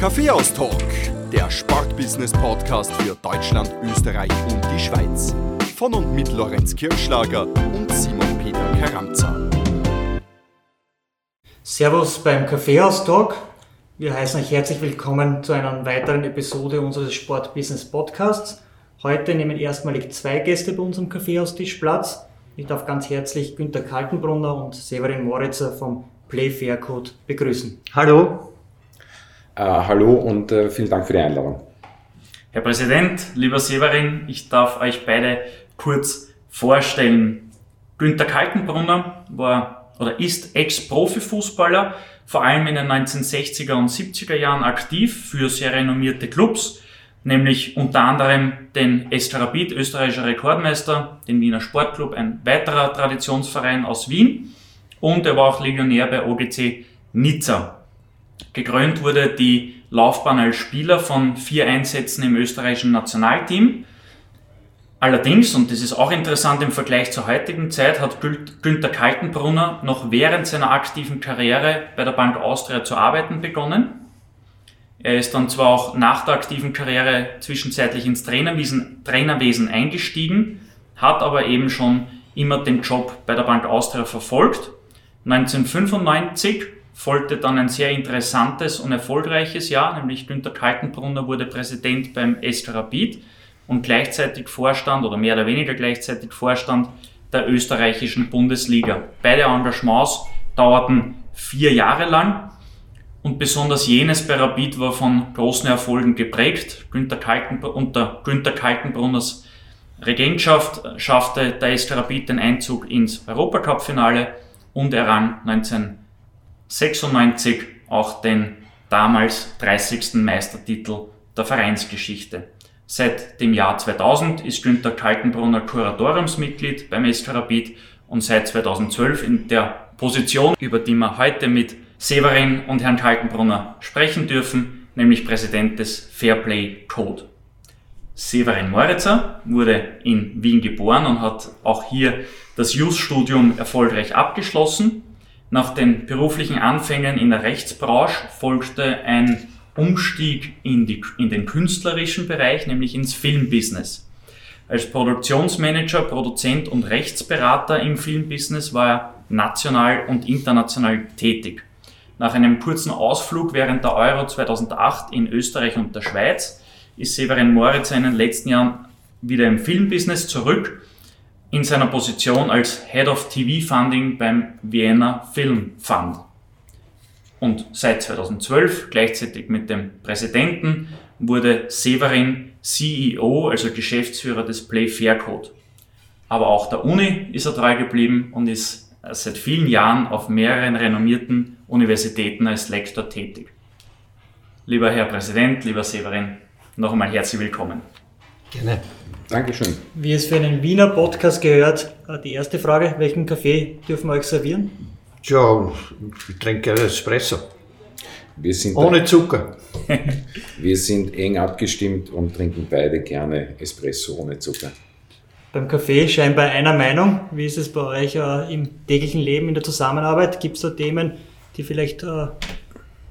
Kaffeehaus-Talk, der Sportbusiness-Podcast für Deutschland, Österreich und die Schweiz. Von und mit Lorenz Kirschlager und Simon Peter Karamza. Servus beim Kaffeehaus-Talk. Wir heißen euch herzlich willkommen zu einer weiteren Episode unseres Sportbusiness-Podcasts. Heute nehmen erstmalig zwei Gäste bei unserem Kaffeehaustisch Platz. Ich darf ganz herzlich Günter Kaltenbrunner und Severin Moritzer vom Play Fair Code begrüßen. Hallo. Äh, hallo und äh, vielen Dank für die Einladung. Herr Präsident, lieber Severin, ich darf euch beide kurz vorstellen. Günter Kaltenbrunner war oder ist Ex-Profifußballer, vor allem in den 1960er und 70er Jahren aktiv für sehr renommierte Clubs, nämlich unter anderem den SK Rapid, österreichischer Rekordmeister, den Wiener Sportclub, ein weiterer Traditionsverein aus Wien und er war auch Legionär bei OGC Nizza. Gekrönt wurde die Laufbahn als Spieler von vier Einsätzen im österreichischen Nationalteam. Allerdings, und das ist auch interessant im Vergleich zur heutigen Zeit, hat Günther Kaltenbrunner noch während seiner aktiven Karriere bei der Bank Austria zu arbeiten begonnen. Er ist dann zwar auch nach der aktiven Karriere zwischenzeitlich ins Trainerwesen, Trainerwesen eingestiegen, hat aber eben schon immer den Job bei der Bank Austria verfolgt. 1995 folgte dann ein sehr interessantes und erfolgreiches Jahr, nämlich Günter Kaltenbrunner wurde Präsident beim SK Rapid und gleichzeitig Vorstand oder mehr oder weniger gleichzeitig Vorstand der österreichischen Bundesliga. Beide Engagements dauerten vier Jahre lang und besonders jenes bei Rapid war von großen Erfolgen geprägt. Günter Kalten, unter Günter Kaltenbrunners Regentschaft schaffte der SK Rapid den Einzug ins Europacup-Finale und errang 19 96 auch den damals 30. Meistertitel der Vereinsgeschichte. Seit dem Jahr 2000 ist Günter Kaltenbrunner Kuratoriumsmitglied beim Rapid und seit 2012 in der Position, über die wir heute mit Severin und Herrn Kaltenbrunner sprechen dürfen, nämlich Präsident des Fairplay Code. Severin Moritzer wurde in Wien geboren und hat auch hier das Jus-Studium erfolgreich abgeschlossen. Nach den beruflichen Anfängen in der Rechtsbranche folgte ein Umstieg in, die, in den künstlerischen Bereich, nämlich ins Filmbusiness. Als Produktionsmanager, Produzent und Rechtsberater im Filmbusiness war er national und international tätig. Nach einem kurzen Ausflug während der Euro 2008 in Österreich und der Schweiz ist Severin Moritz in den letzten Jahren wieder im Filmbusiness zurück in seiner Position als Head of TV Funding beim Vienna Film Fund. Und seit 2012, gleichzeitig mit dem Präsidenten, wurde Severin CEO, also Geschäftsführer des Play Fair Code. Aber auch der Uni ist er treu geblieben und ist seit vielen Jahren auf mehreren renommierten Universitäten als Lektor tätig. Lieber Herr Präsident, lieber Severin, noch einmal herzlich willkommen. Gerne. Dankeschön. Wie es für einen Wiener Podcast gehört, äh, die erste Frage, welchen Kaffee dürfen wir euch servieren? Tja, ich trinke gerne Espresso. Wir sind Ohne Zucker. wir sind eng abgestimmt und trinken beide gerne Espresso ohne Zucker. Beim Kaffee scheinbar einer Meinung. Wie ist es bei euch äh, im täglichen Leben, in der Zusammenarbeit? Gibt es da Themen, die vielleicht äh,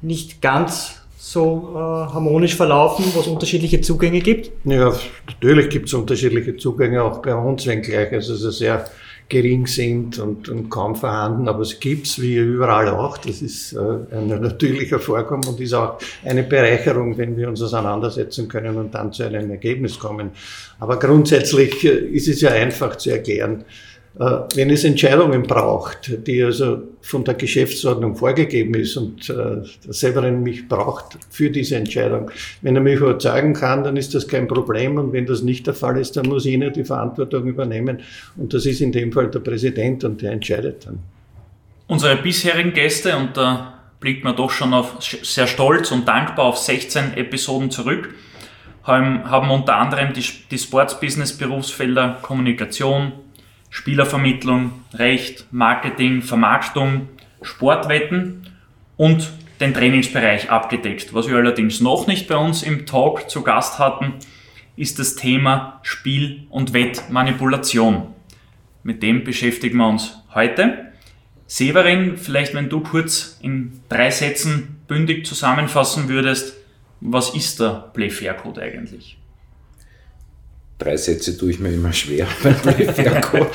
nicht ganz so äh, harmonisch verlaufen, wo es unterschiedliche Zugänge gibt? Ja, natürlich gibt es unterschiedliche Zugänge, auch bei uns, wenngleich also sie sehr gering sind und, und kaum vorhanden, aber es gibt's wie überall auch. Das ist äh, ein natürlicher Vorgang und ist auch eine Bereicherung, wenn wir uns auseinandersetzen können und dann zu einem Ergebnis kommen. Aber grundsätzlich äh, ist es ja einfach zu erklären. Äh, wenn es Entscheidungen braucht, die also von der Geschäftsordnung vorgegeben ist und äh, der Severin mich braucht für diese Entscheidung, wenn er mich überzeugen kann, dann ist das kein Problem. Und wenn das nicht der Fall ist, dann muss ich nicht die Verantwortung übernehmen. Und das ist in dem Fall der Präsident und der entscheidet dann. Unsere bisherigen Gäste, und da blickt man doch schon auf, sehr stolz und dankbar auf 16 Episoden zurück, haben, haben unter anderem die, die Sports-Business-Berufsfelder Kommunikation, Spielervermittlung, Recht, Marketing, Vermarktung, Sportwetten und den Trainingsbereich abgedeckt. Was wir allerdings noch nicht bei uns im Talk zu Gast hatten, ist das Thema Spiel- und Wettmanipulation. Mit dem beschäftigen wir uns heute. Severin, vielleicht wenn du kurz in drei Sätzen bündig zusammenfassen würdest, Was ist der Play Fair Code eigentlich? Drei Sätze tue ich mir immer schwer beim Playfair-Code.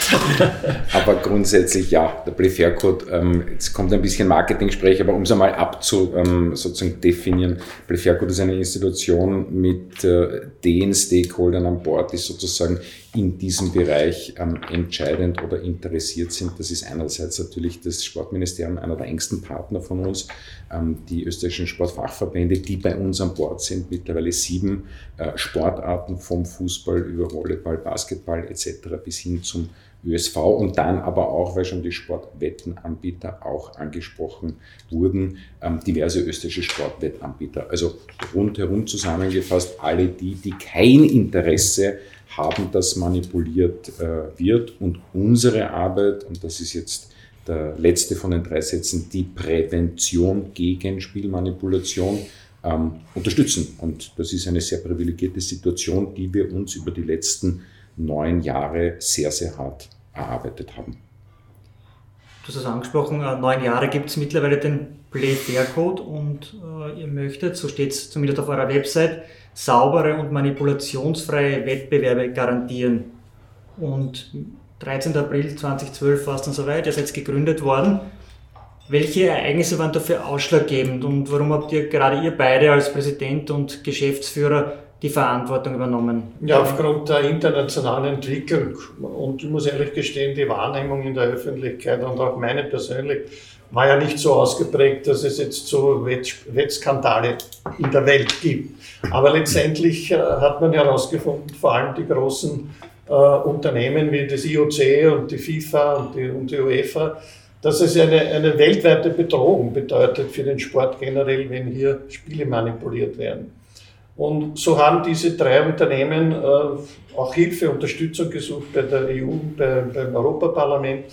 aber grundsätzlich ja, der Playfair-Code, ähm, jetzt kommt ein bisschen Marketing-Sprech, aber um es einmal abzu, ähm, sozusagen definieren, Playfair-Code ist eine Institution mit äh, den Stakeholdern an Bord, die sozusagen in diesem Bereich ähm, entscheidend oder interessiert sind. Das ist einerseits natürlich das Sportministerium, einer der engsten Partner von uns, ähm, die österreichischen Sportfachverbände, die bei uns an Bord sind, mittlerweile sieben äh, Sportarten vom Fußball über Volleyball, Basketball etc. bis hin zum ÖSV und dann aber auch, weil schon die Sportwettenanbieter auch angesprochen wurden, ähm, diverse österreichische Sportwettanbieter. Also rundherum zusammengefasst alle die, die kein Interesse haben, dass manipuliert äh, wird und unsere Arbeit, und das ist jetzt der letzte von den drei Sätzen, die Prävention gegen Spielmanipulation ähm, unterstützen. Und das ist eine sehr privilegierte Situation, die wir uns über die letzten neun Jahre sehr, sehr hart erarbeitet haben. Du hast es angesprochen, äh, neun Jahre gibt es mittlerweile den Play Fair Code und äh, ihr möchtet, so steht es zumindest auf eurer Website, saubere und manipulationsfreie Wettbewerbe garantieren. Und 13. April 2012 war es dann soweit, ihr seid gegründet worden. Welche Ereignisse waren dafür ausschlaggebend und warum habt ihr gerade ihr beide als Präsident und Geschäftsführer die Verantwortung übernommen? Ja, aufgrund der internationalen Entwicklung und ich muss ehrlich gestehen, die Wahrnehmung in der Öffentlichkeit und auch meine persönlich war ja nicht so ausgeprägt, dass es jetzt so Wettskandale in der Welt gibt. Aber letztendlich äh, hat man herausgefunden, vor allem die großen äh, Unternehmen wie das IOC und die FIFA und die, und die UEFA, dass es eine, eine weltweite Bedrohung bedeutet für den Sport generell, wenn hier Spiele manipuliert werden. Und so haben diese drei Unternehmen äh, auch Hilfe, Unterstützung gesucht bei der EU, bei, beim Europaparlament.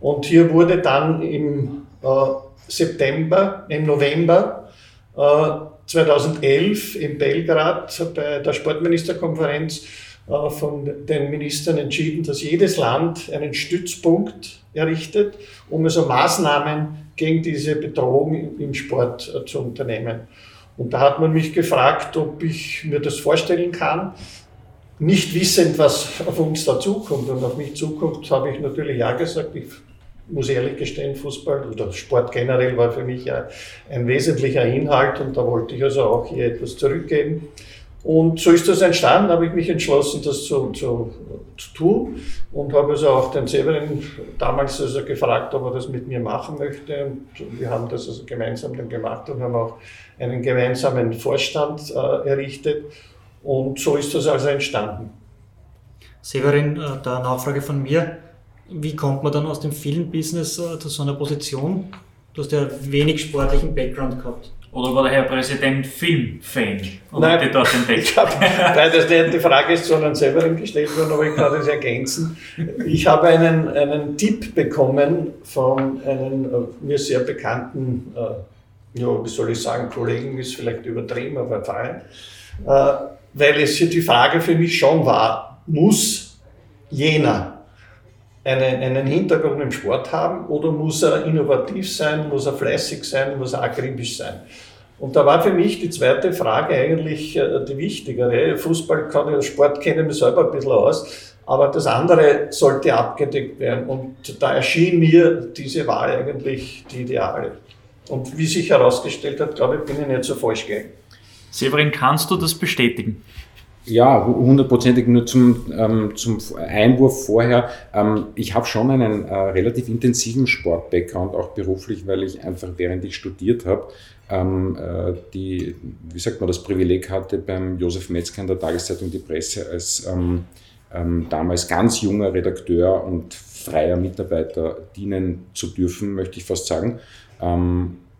Und hier wurde dann im September, im November äh, 2011 in Belgrad bei der Sportministerkonferenz äh, von den Ministern entschieden, dass jedes Land einen Stützpunkt errichtet, um also Maßnahmen gegen diese Bedrohung im Sport äh, zu unternehmen. Und da hat man mich gefragt, ob ich mir das vorstellen kann. Nicht wissend, was auf uns dazukommt und auf mich zukommt, habe ich natürlich ja gesagt. Ich muss ehrlich gestehen, Fußball oder Sport generell war für mich ein wesentlicher Inhalt und da wollte ich also auch hier etwas zurückgeben. Und so ist das entstanden, habe ich mich entschlossen, das zu, zu, zu tun und habe also auch den Severin damals also gefragt, ob er das mit mir machen möchte. Und wir haben das also gemeinsam dann gemacht und haben auch einen gemeinsamen Vorstand äh, errichtet. Und so ist das also entstanden. Severin, äh, da Nachfrage von mir. Wie kommt man dann aus dem Filmbusiness äh, zu so einer Position? Du hast ja wenig sportlichen Background gehabt. Oder war der Herr Präsident Filmfan? Und Nein, hat dort entdeckt? ich habe beides nicht. Die Frage ist sondern selber gestellt worden, aber ich kann das ergänzen. Ich habe einen, einen Tipp bekommen von einem äh, mir sehr bekannten, äh, ja, wie soll ich sagen, Kollegen, ist vielleicht übertrieben, aber fein, äh, weil es hier die Frage für mich schon war, muss jener einen, einen Hintergrund im Sport haben oder muss er innovativ sein, muss er fleißig sein, muss er akribisch sein? Und da war für mich die zweite Frage eigentlich äh, die wichtigere. Fußball kann ich, Sport kenne ich mich selber ein bisschen aus, aber das andere sollte abgedeckt werden. Und da erschien mir diese Wahl eigentlich die ideale. Und wie sich herausgestellt hat, glaube ich, bin ich nicht so falsch gegangen. Severin, kannst du das bestätigen? Ja, hundertprozentig nur zum, ähm, zum Einwurf vorher. Ähm, ich habe schon einen äh, relativ intensiven Sport-Background, auch beruflich, weil ich einfach während ich studiert habe, ähm, äh, die, wie sagt man, das Privileg hatte, beim Josef Metzger in der Tageszeitung Die Presse als ähm, ähm, damals ganz junger Redakteur und freier Mitarbeiter dienen zu dürfen, möchte ich fast sagen.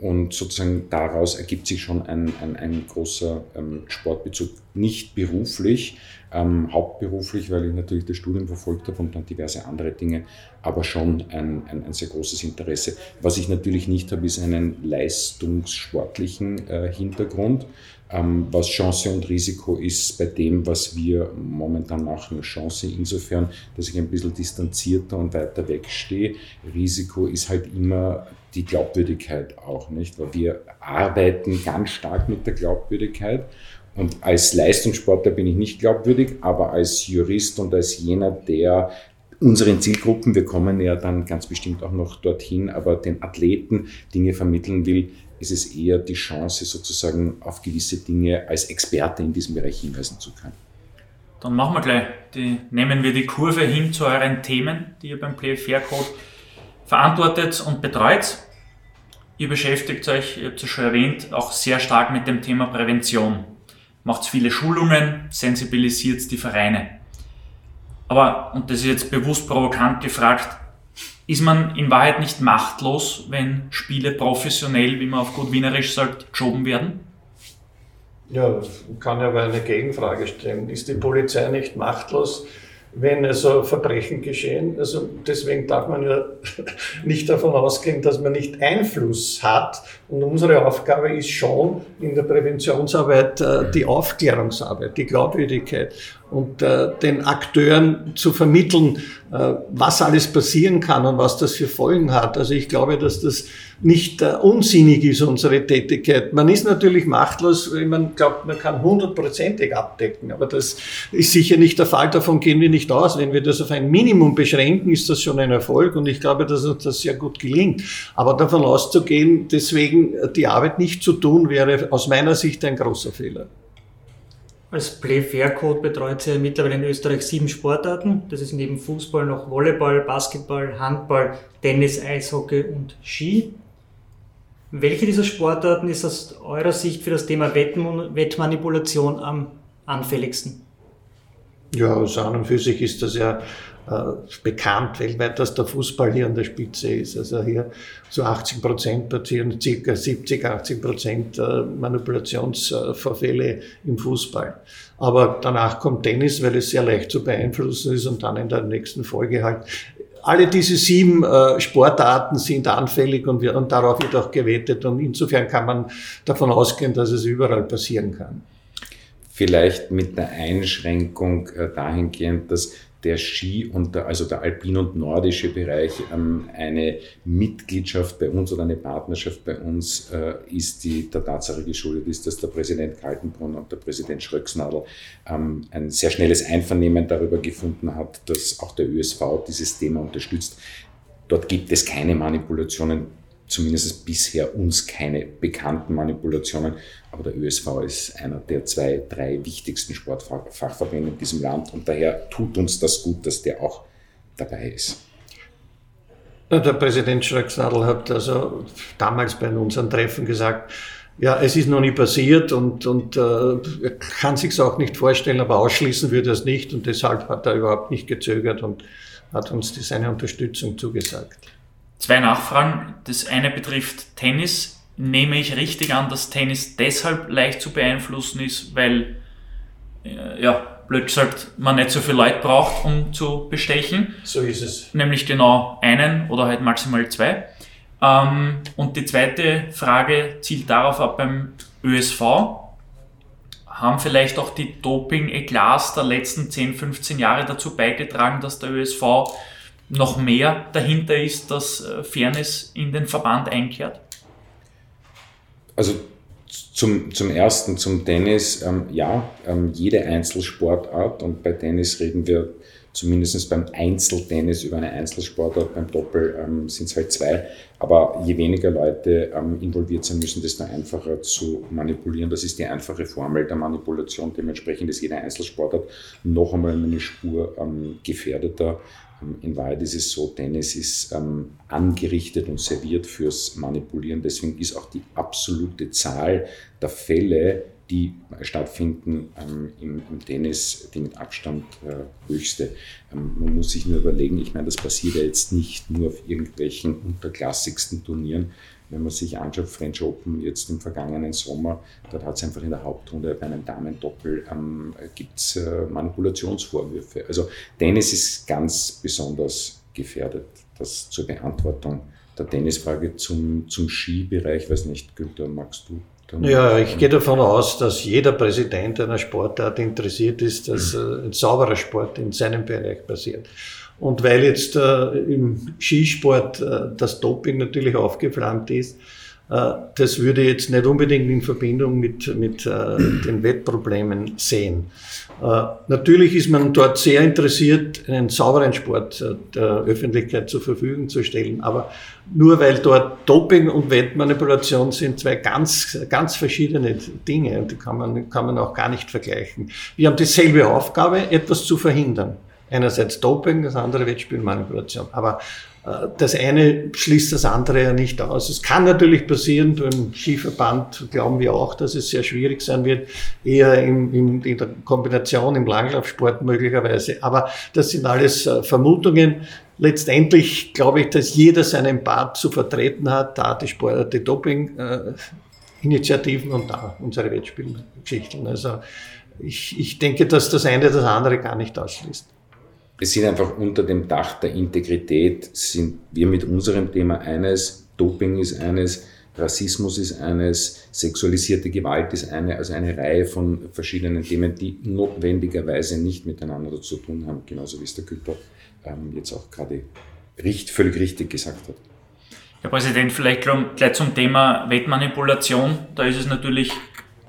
Und sozusagen daraus ergibt sich schon ein, ein, ein großer ähm, Sportbezug, nicht beruflich, ähm, hauptberuflich, weil ich natürlich das Studium verfolgt habe und dann diverse andere Dinge, aber schon ein, ein, ein sehr großes Interesse. Was ich natürlich nicht habe, ist einen leistungssportlichen äh, Hintergrund. Ähm, was Chance und Risiko ist bei dem, was wir momentan machen. Chance insofern, dass ich ein bisschen distanzierter und weiter wegstehe. Risiko ist halt immer die Glaubwürdigkeit auch nicht, weil wir arbeiten ganz stark mit der Glaubwürdigkeit. Und als Leistungssportler bin ich nicht glaubwürdig, aber als Jurist und als jener, der unseren Zielgruppen, wir kommen ja dann ganz bestimmt auch noch dorthin, aber den Athleten Dinge vermitteln will, ist es eher die Chance, sozusagen auf gewisse Dinge als Experte in diesem Bereich hinweisen zu können. Dann machen wir gleich, die, nehmen wir die Kurve hin zu euren Themen, die ihr beim Play Fair Code verantwortet und betreut. Ihr beschäftigt euch, ihr habt es schon erwähnt, auch sehr stark mit dem Thema Prävention. Macht viele Schulungen, sensibilisiert die Vereine. Aber, und das ist jetzt bewusst provokant gefragt, ist man in Wahrheit nicht machtlos, wenn Spiele professionell, wie man auf gut Wienerisch sagt, geschoben werden? Ja, kann ja aber eine Gegenfrage stellen. Ist die Polizei nicht machtlos, wenn also Verbrechen geschehen. Also deswegen darf man ja nicht davon ausgehen, dass man nicht Einfluss hat. Und unsere Aufgabe ist schon in der Präventionsarbeit äh, die Aufklärungsarbeit, die Glaubwürdigkeit und äh, den Akteuren zu vermitteln, äh, was alles passieren kann und was das für Folgen hat. Also ich glaube, dass das nicht äh, unsinnig ist, unsere Tätigkeit. Man ist natürlich machtlos, wenn man glaubt, man kann hundertprozentig abdecken, aber das ist sicher nicht der Fall, davon gehen wir nicht aus. Wenn wir das auf ein Minimum beschränken, ist das schon ein Erfolg und ich glaube, dass uns das sehr gut gelingt. Aber davon auszugehen, deswegen die Arbeit nicht zu tun, wäre aus meiner Sicht ein großer Fehler. Als Play Fair Code betreut sie mittlerweile in Österreich sieben Sportarten. Das ist neben Fußball noch Volleyball, Basketball, Handball, Tennis, Eishockey und Ski. Welche dieser Sportarten ist aus eurer Sicht für das Thema Wettmanipulation am anfälligsten? Ja, also an und für sich ist das ja äh, bekannt weltweit, dass der Fußball hier an der Spitze ist. Also hier zu 80 Prozent passieren circa 70, 80 Prozent äh, Manipulationsvorfälle im Fußball. Aber danach kommt Tennis, weil es sehr leicht zu beeinflussen ist und dann in der nächsten Folge halt alle diese sieben äh, Sportarten sind anfällig und, und darauf wird auch gewettet. Und insofern kann man davon ausgehen, dass es überall passieren kann. Vielleicht mit der Einschränkung äh, dahingehend, dass der Ski und der, also der alpin und nordische Bereich ähm, eine Mitgliedschaft bei uns oder eine Partnerschaft bei uns äh, ist, die der Tatsache geschuldet ist, dass der Präsident Kaltenbrunn und der Präsident Schröcksnadel ähm, ein sehr schnelles Einvernehmen darüber gefunden hat, dass auch der ÖSV dieses Thema unterstützt. Dort gibt es keine Manipulationen zumindest bisher uns keine bekannten Manipulationen. Aber der ÖSV ist einer der zwei, drei wichtigsten Sportfachverbände in diesem Land und daher tut uns das gut, dass der auch dabei ist. Der Präsident Schröcksnadel hat also damals bei unseren Treffen gesagt, ja, es ist noch nie passiert und, und äh, er kann sich auch nicht vorstellen, aber ausschließen würde er es nicht und deshalb hat er überhaupt nicht gezögert und hat uns die, seine Unterstützung zugesagt. Zwei Nachfragen. Das eine betrifft Tennis. Nehme ich richtig an, dass Tennis deshalb leicht zu beeinflussen ist, weil, äh, ja, blöd gesagt, man nicht so viel Leute braucht, um zu bestechen. So ist es. Nämlich genau einen oder halt maximal zwei. Ähm, und die zweite Frage zielt darauf ab beim ÖSV. Haben vielleicht auch die Doping-Eklas der letzten 10, 15 Jahre dazu beigetragen, dass der ÖSV noch mehr dahinter ist, dass äh, Fairness in den Verband einkehrt? Also zum, zum ersten, zum Tennis, ähm, ja, ähm, jede Einzelsportart und bei Tennis reden wir zumindest beim Einzeltennis über eine Einzelsportart, beim Doppel ähm, sind es halt zwei. Aber je weniger Leute ähm, involviert sein müssen, desto einfacher zu manipulieren. Das ist die einfache Formel der Manipulation. Dementsprechend ist jede Einzelsportart noch einmal eine Spur ähm, gefährdeter in Wahrheit ist es so, Tennis ist ähm, angerichtet und serviert fürs Manipulieren. Deswegen ist auch die absolute Zahl der Fälle, die stattfinden ähm, im, im, Tennis, die mit Abstand äh, höchste. Ähm, man muss sich nur überlegen, ich meine, das passiert ja jetzt nicht nur auf irgendwelchen unterklassigsten Turnieren, wenn man sich anschaut, French Open jetzt im vergangenen Sommer, dort hat es einfach in der Hauptrunde bei einem Damendoppel ähm, gibt äh, Manipulationsvorwürfe. Also Tennis ist ganz besonders gefährdet. Das zur Beantwortung der Tennisfrage zum, zum Skibereich, weiß nicht, Günther, magst du? Ja, ich gehe davon aus, dass jeder Präsident einer Sportart interessiert ist, dass mhm. ein sauberer Sport in seinem Bereich passiert. Und weil jetzt äh, im Skisport äh, das Doping natürlich aufgeflammt ist, äh, das würde ich jetzt nicht unbedingt in Verbindung mit, mit äh, den Wettproblemen sehen. Äh, natürlich ist man dort sehr interessiert, einen sauberen Sport der Öffentlichkeit zur Verfügung zu stellen. Aber nur weil dort Doping und Wettmanipulation sind zwei ganz, ganz verschiedene Dinge und die kann man, kann man auch gar nicht vergleichen. Wir haben dieselbe Aufgabe, etwas zu verhindern. Einerseits Doping, das andere Wettspielmanipulation. Aber äh, das eine schließt das andere ja nicht aus. Es kann natürlich passieren, beim Skiverband glauben wir auch, dass es sehr schwierig sein wird, eher in, in, in der Kombination im Langlaufsport möglicherweise. Aber das sind alles äh, Vermutungen. Letztendlich glaube ich, dass jeder seinen Part zu vertreten hat, da die, Sport, die Doping-Initiativen und da unsere Wettspielgeschichten. Also ich, ich denke, dass das eine das andere gar nicht ausschließt es sind einfach unter dem Dach der Integrität, sind wir mit unserem Thema eines, Doping ist eines, Rassismus ist eines, sexualisierte Gewalt ist eine, also eine Reihe von verschiedenen Themen, die notwendigerweise nicht miteinander zu tun haben, genauso wie es der Güter ähm, jetzt auch gerade richt, völlig richtig gesagt hat. Herr Präsident, vielleicht gleich zum Thema Wettmanipulation. Da ist es natürlich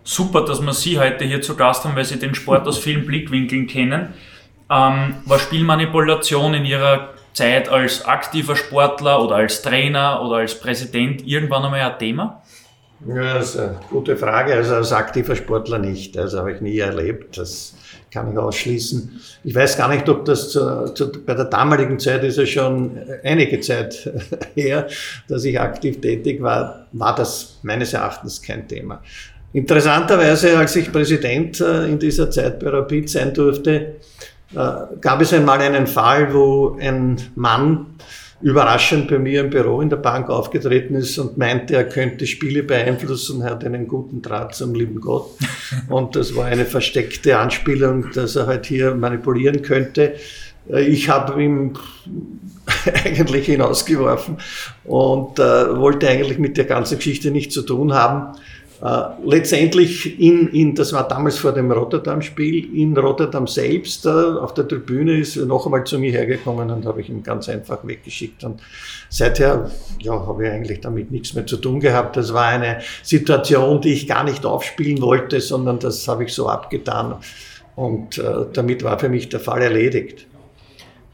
super, dass wir Sie heute hier zu Gast haben, weil Sie den Sport aus vielen Blickwinkeln kennen. Ähm, war Spielmanipulation in Ihrer Zeit als aktiver Sportler oder als Trainer oder als Präsident irgendwann einmal ein Thema? Ja, das ist eine gute Frage. Also als aktiver Sportler nicht. Also habe ich nie erlebt. Das kann ich ausschließen. Ich weiß gar nicht, ob das zu, zu, bei der damaligen Zeit ist ja schon einige Zeit her, dass ich aktiv tätig war, war das meines Erachtens kein Thema. Interessanterweise, als ich Präsident äh, in dieser Zeit bei Rapid sein durfte, gab es einmal einen Fall, wo ein Mann überraschend bei mir im Büro in der Bank aufgetreten ist und meinte, er könnte Spiele beeinflussen, hat einen guten Draht zum lieben Gott. Und das war eine versteckte Anspielung, dass er halt hier manipulieren könnte. Äh, ich habe ihm eigentlich hinausgeworfen und äh, wollte eigentlich mit der ganzen Geschichte nichts zu tun haben. Äh, letztendlich in, in, das war damals vor dem Rotterdam-Spiel, in Rotterdam selbst, äh, auf der Tribüne ist er noch einmal zu mir hergekommen und habe ich ihn ganz einfach weggeschickt. Und seither, ja, habe ich eigentlich damit nichts mehr zu tun gehabt. Das war eine Situation, die ich gar nicht aufspielen wollte, sondern das habe ich so abgetan. Und äh, damit war für mich der Fall erledigt.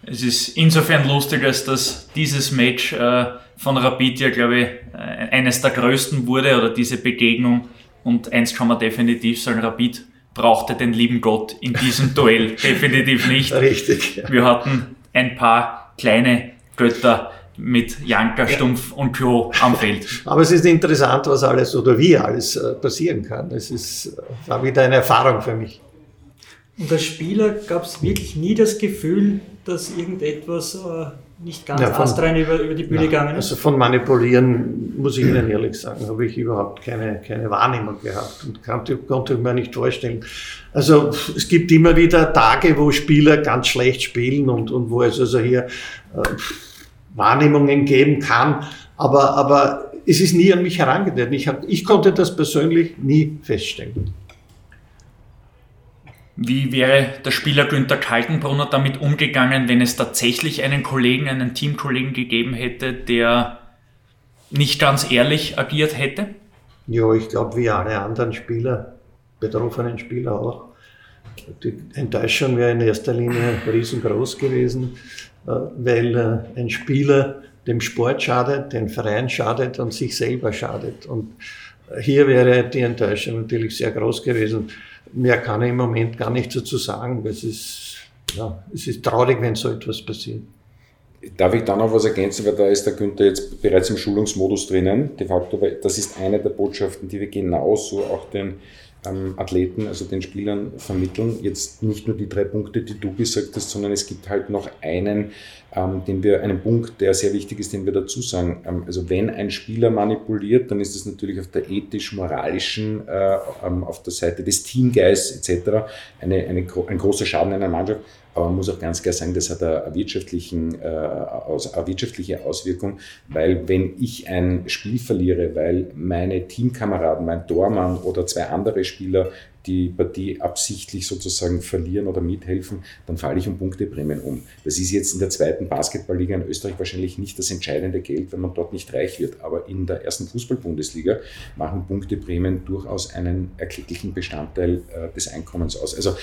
Es ist insofern lustig, als dass dieses Match äh, von Rapid ja, glaube ich, äh, eines der größten wurde oder diese Begegnung. Und eins kann man definitiv sagen, Rapid brauchte den lieben Gott in diesem Duell definitiv nicht. Richtig. Ja. Wir hatten ein paar kleine Götter mit Janka, Stumpf und Klo am Feld. Aber es ist interessant, was alles oder wie alles äh, passieren kann. Es ist, äh, war wieder eine Erfahrung für mich. Und als Spieler gab es wirklich nie das Gefühl, dass irgendetwas nicht ganz ja, von, über, über die Bühne ja, gegangen ist? Also von Manipulieren, muss ich Ihnen ehrlich sagen, habe ich überhaupt keine, keine Wahrnehmung gehabt und konnte, konnte mir nicht vorstellen. Also es gibt immer wieder Tage, wo Spieler ganz schlecht spielen und, und wo es also hier äh, Wahrnehmungen geben kann, aber, aber es ist nie an mich herangetreten. Ich, hab, ich konnte das persönlich nie feststellen. Wie wäre der Spieler Günther Kaltenbrunner damit umgegangen, wenn es tatsächlich einen Kollegen, einen Teamkollegen gegeben hätte, der nicht ganz ehrlich agiert hätte? Ja, ich glaube, wie alle anderen Spieler, betroffenen Spieler auch. Die Enttäuschung wäre in erster Linie riesengroß gewesen, äh, weil äh, ein Spieler dem Sport schadet, den Verein schadet und sich selber schadet. Und hier wäre die Enttäuschung natürlich sehr groß gewesen. Mehr kann ich im Moment gar nicht dazu sagen. Es ist, ja, es ist traurig, wenn so etwas passiert. Darf ich da noch was ergänzen, weil da ist der Günther jetzt bereits im Schulungsmodus drinnen, de facto, weil das ist eine der Botschaften, die wir genauso auch den ähm, Athleten, also den Spielern vermitteln. Jetzt nicht nur die drei Punkte, die du gesagt hast, sondern es gibt halt noch einen, ähm, den wir, einen Punkt, der sehr wichtig ist, den wir dazu sagen. Ähm, also wenn ein Spieler manipuliert, dann ist das natürlich auf der ethisch-moralischen, äh, ähm, auf der Seite des Teamgeists etc. Eine, eine, ein großer Schaden einer Mannschaft. Aber man muss auch ganz klar sagen, das hat eine, wirtschaftlichen, äh, eine wirtschaftliche Auswirkung, weil wenn ich ein Spiel verliere, weil meine Teamkameraden, mein Tormann oder zwei andere Spieler die Partie absichtlich sozusagen verlieren oder mithelfen, dann falle ich um Punkteprämien um. Das ist jetzt in der zweiten Basketballliga in Österreich wahrscheinlich nicht das entscheidende Geld, wenn man dort nicht reich wird. Aber in der ersten Fußball-Bundesliga machen Punkteprämien durchaus einen erklecklichen Bestandteil äh, des Einkommens aus. Also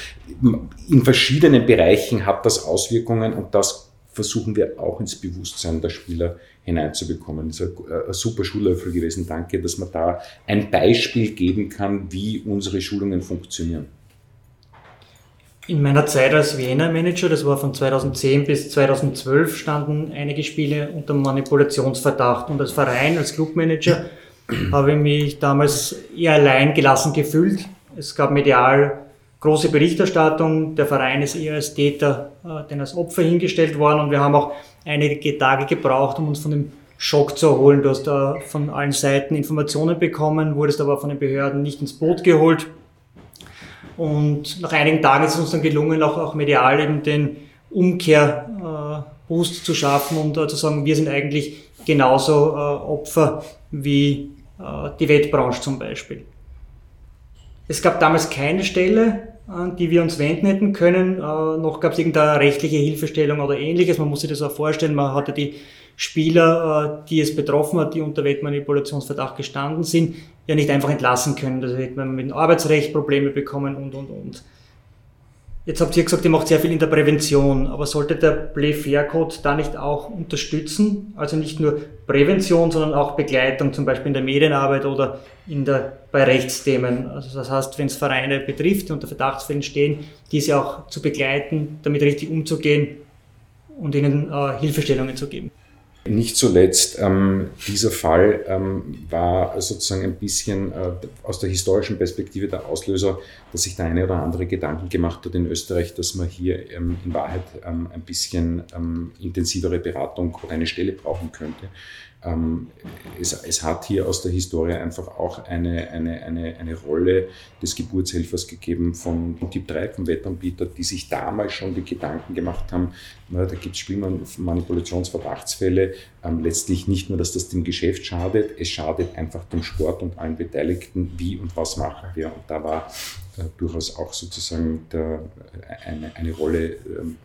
in verschiedenen Bereichen hat das Auswirkungen und das versuchen wir auch ins Bewusstsein der Spieler hineinzubekommen. Das ist ein, super Schullöffel gewesen. Danke, dass man da ein Beispiel geben kann, wie unsere Schulungen funktionieren. In meiner Zeit als Vienna-Manager, das war von 2010 bis 2012, standen einige Spiele unter Manipulationsverdacht. Und als Verein, als Clubmanager, habe ich mich damals eher allein gelassen gefühlt. Es gab medial große Berichterstattung. Der Verein ist eher als Täter, äh, denn als Opfer hingestellt worden. Und wir haben auch einige Tage gebraucht, um uns von dem Schock zu erholen. Du hast da von allen Seiten Informationen bekommen, wurdest aber von den Behörden nicht ins Boot geholt. Und nach einigen Tagen ist es uns dann gelungen, auch, auch medial eben den Umkehrboost äh, zu schaffen und äh, zu sagen, wir sind eigentlich genauso äh, Opfer wie äh, die Wettbranche zum Beispiel. Es gab damals keine Stelle, an die wir uns wenden hätten können. Äh, noch gab es irgendeine rechtliche Hilfestellung oder ähnliches. Man muss sich das auch vorstellen. Man hatte die Spieler, äh, die es betroffen hat, die unter Wettmanipulationsverdacht gestanden sind, ja nicht einfach entlassen können. Da hätte man mit dem Arbeitsrecht Probleme bekommen und, und, und. Jetzt habt ihr gesagt, ihr macht sehr viel in der Prävention, aber sollte der Play Fair Code da nicht auch unterstützen? Also nicht nur Prävention, sondern auch Begleitung, zum Beispiel in der Medienarbeit oder in der, bei Rechtsthemen. Also das heißt, wenn es Vereine betrifft, die unter Verdachtsfällen stehen, diese auch zu begleiten, damit richtig umzugehen und ihnen äh, Hilfestellungen zu geben. Nicht zuletzt, ähm, dieser Fall ähm, war sozusagen ein bisschen äh, aus der historischen Perspektive der Auslöser, dass sich der eine oder andere Gedanken gemacht hat in Österreich, dass man hier ähm, in Wahrheit ähm, ein bisschen ähm, intensivere Beratung oder eine Stelle brauchen könnte. Ähm, es, es, hat hier aus der Historie einfach auch eine, eine, eine, eine Rolle des Geburtshelfers gegeben von Typ 3, vom Wettanbieter, die sich damals schon die Gedanken gemacht haben, na, da gibt es Spielmanipulationsverdachtsfälle, ähm, letztlich nicht nur, dass das dem Geschäft schadet, es schadet einfach dem Sport und allen Beteiligten, wie und was machen wir. Und da war äh, durchaus auch sozusagen der, eine, eine Rolle ähm,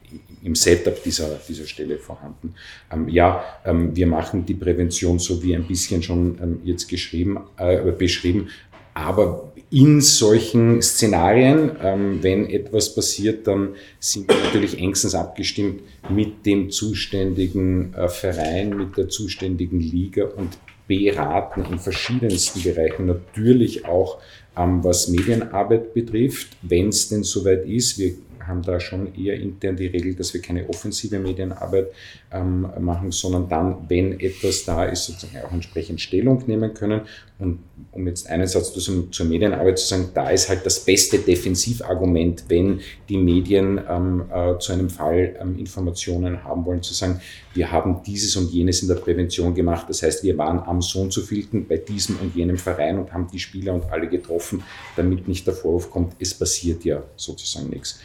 im Setup dieser, dieser Stelle vorhanden. Ähm, ja, ähm, wir machen die Prävention so wie ein bisschen schon ähm, jetzt geschrieben, äh, beschrieben, aber in solchen Szenarien, ähm, wenn etwas passiert, dann sind wir natürlich engstens abgestimmt mit dem zuständigen äh, Verein, mit der zuständigen Liga und beraten in verschiedensten Bereichen, natürlich auch ähm, was Medienarbeit betrifft, wenn es denn soweit ist. Wir haben da schon eher intern die Regel, dass wir keine offensive Medienarbeit ähm, machen, sondern dann, wenn etwas da ist, sozusagen auch entsprechend Stellung nehmen können. Und um jetzt einen Satz zur, zur Medienarbeit zu sagen, da ist halt das beste Defensivargument, wenn die Medien ähm, äh, zu einem Fall ähm, Informationen haben wollen, zu sagen, wir haben dieses und jenes in der Prävention gemacht. Das heißt, wir waren am so und so vielten bei diesem und jenem Verein und haben die Spieler und alle getroffen, damit nicht der Vorwurf kommt, es passiert ja sozusagen nichts.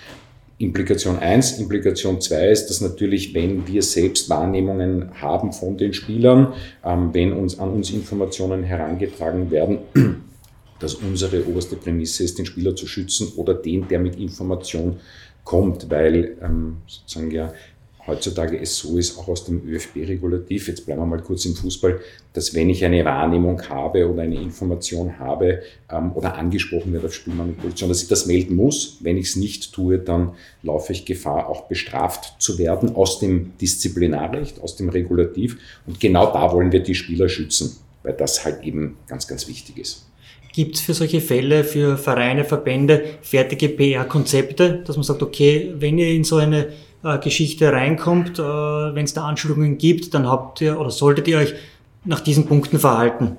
Implikation 1. Implikation 2 ist, dass natürlich, wenn wir selbst Wahrnehmungen haben von den Spielern, ähm, wenn uns an uns Informationen herangetragen werden, dass unsere oberste Prämisse ist, den Spieler zu schützen oder den, der mit Information kommt, weil ähm, sozusagen ja heutzutage es so ist, auch aus dem ÖFB-Regulativ, jetzt bleiben wir mal kurz im Fußball, dass wenn ich eine Wahrnehmung habe oder eine Information habe ähm, oder angesprochen werde auf Spielmanipulation, dass ich das melden muss. Wenn ich es nicht tue, dann laufe ich Gefahr, auch bestraft zu werden aus dem Disziplinarrecht, aus dem Regulativ. Und genau da wollen wir die Spieler schützen, weil das halt eben ganz, ganz wichtig ist. Gibt es für solche Fälle, für Vereine, Verbände fertige PR-Konzepte, dass man sagt, okay, wenn ihr in so eine äh, Geschichte reinkommt, äh, wenn es da Anschuldigungen gibt, dann habt ihr oder solltet ihr euch nach diesen Punkten verhalten.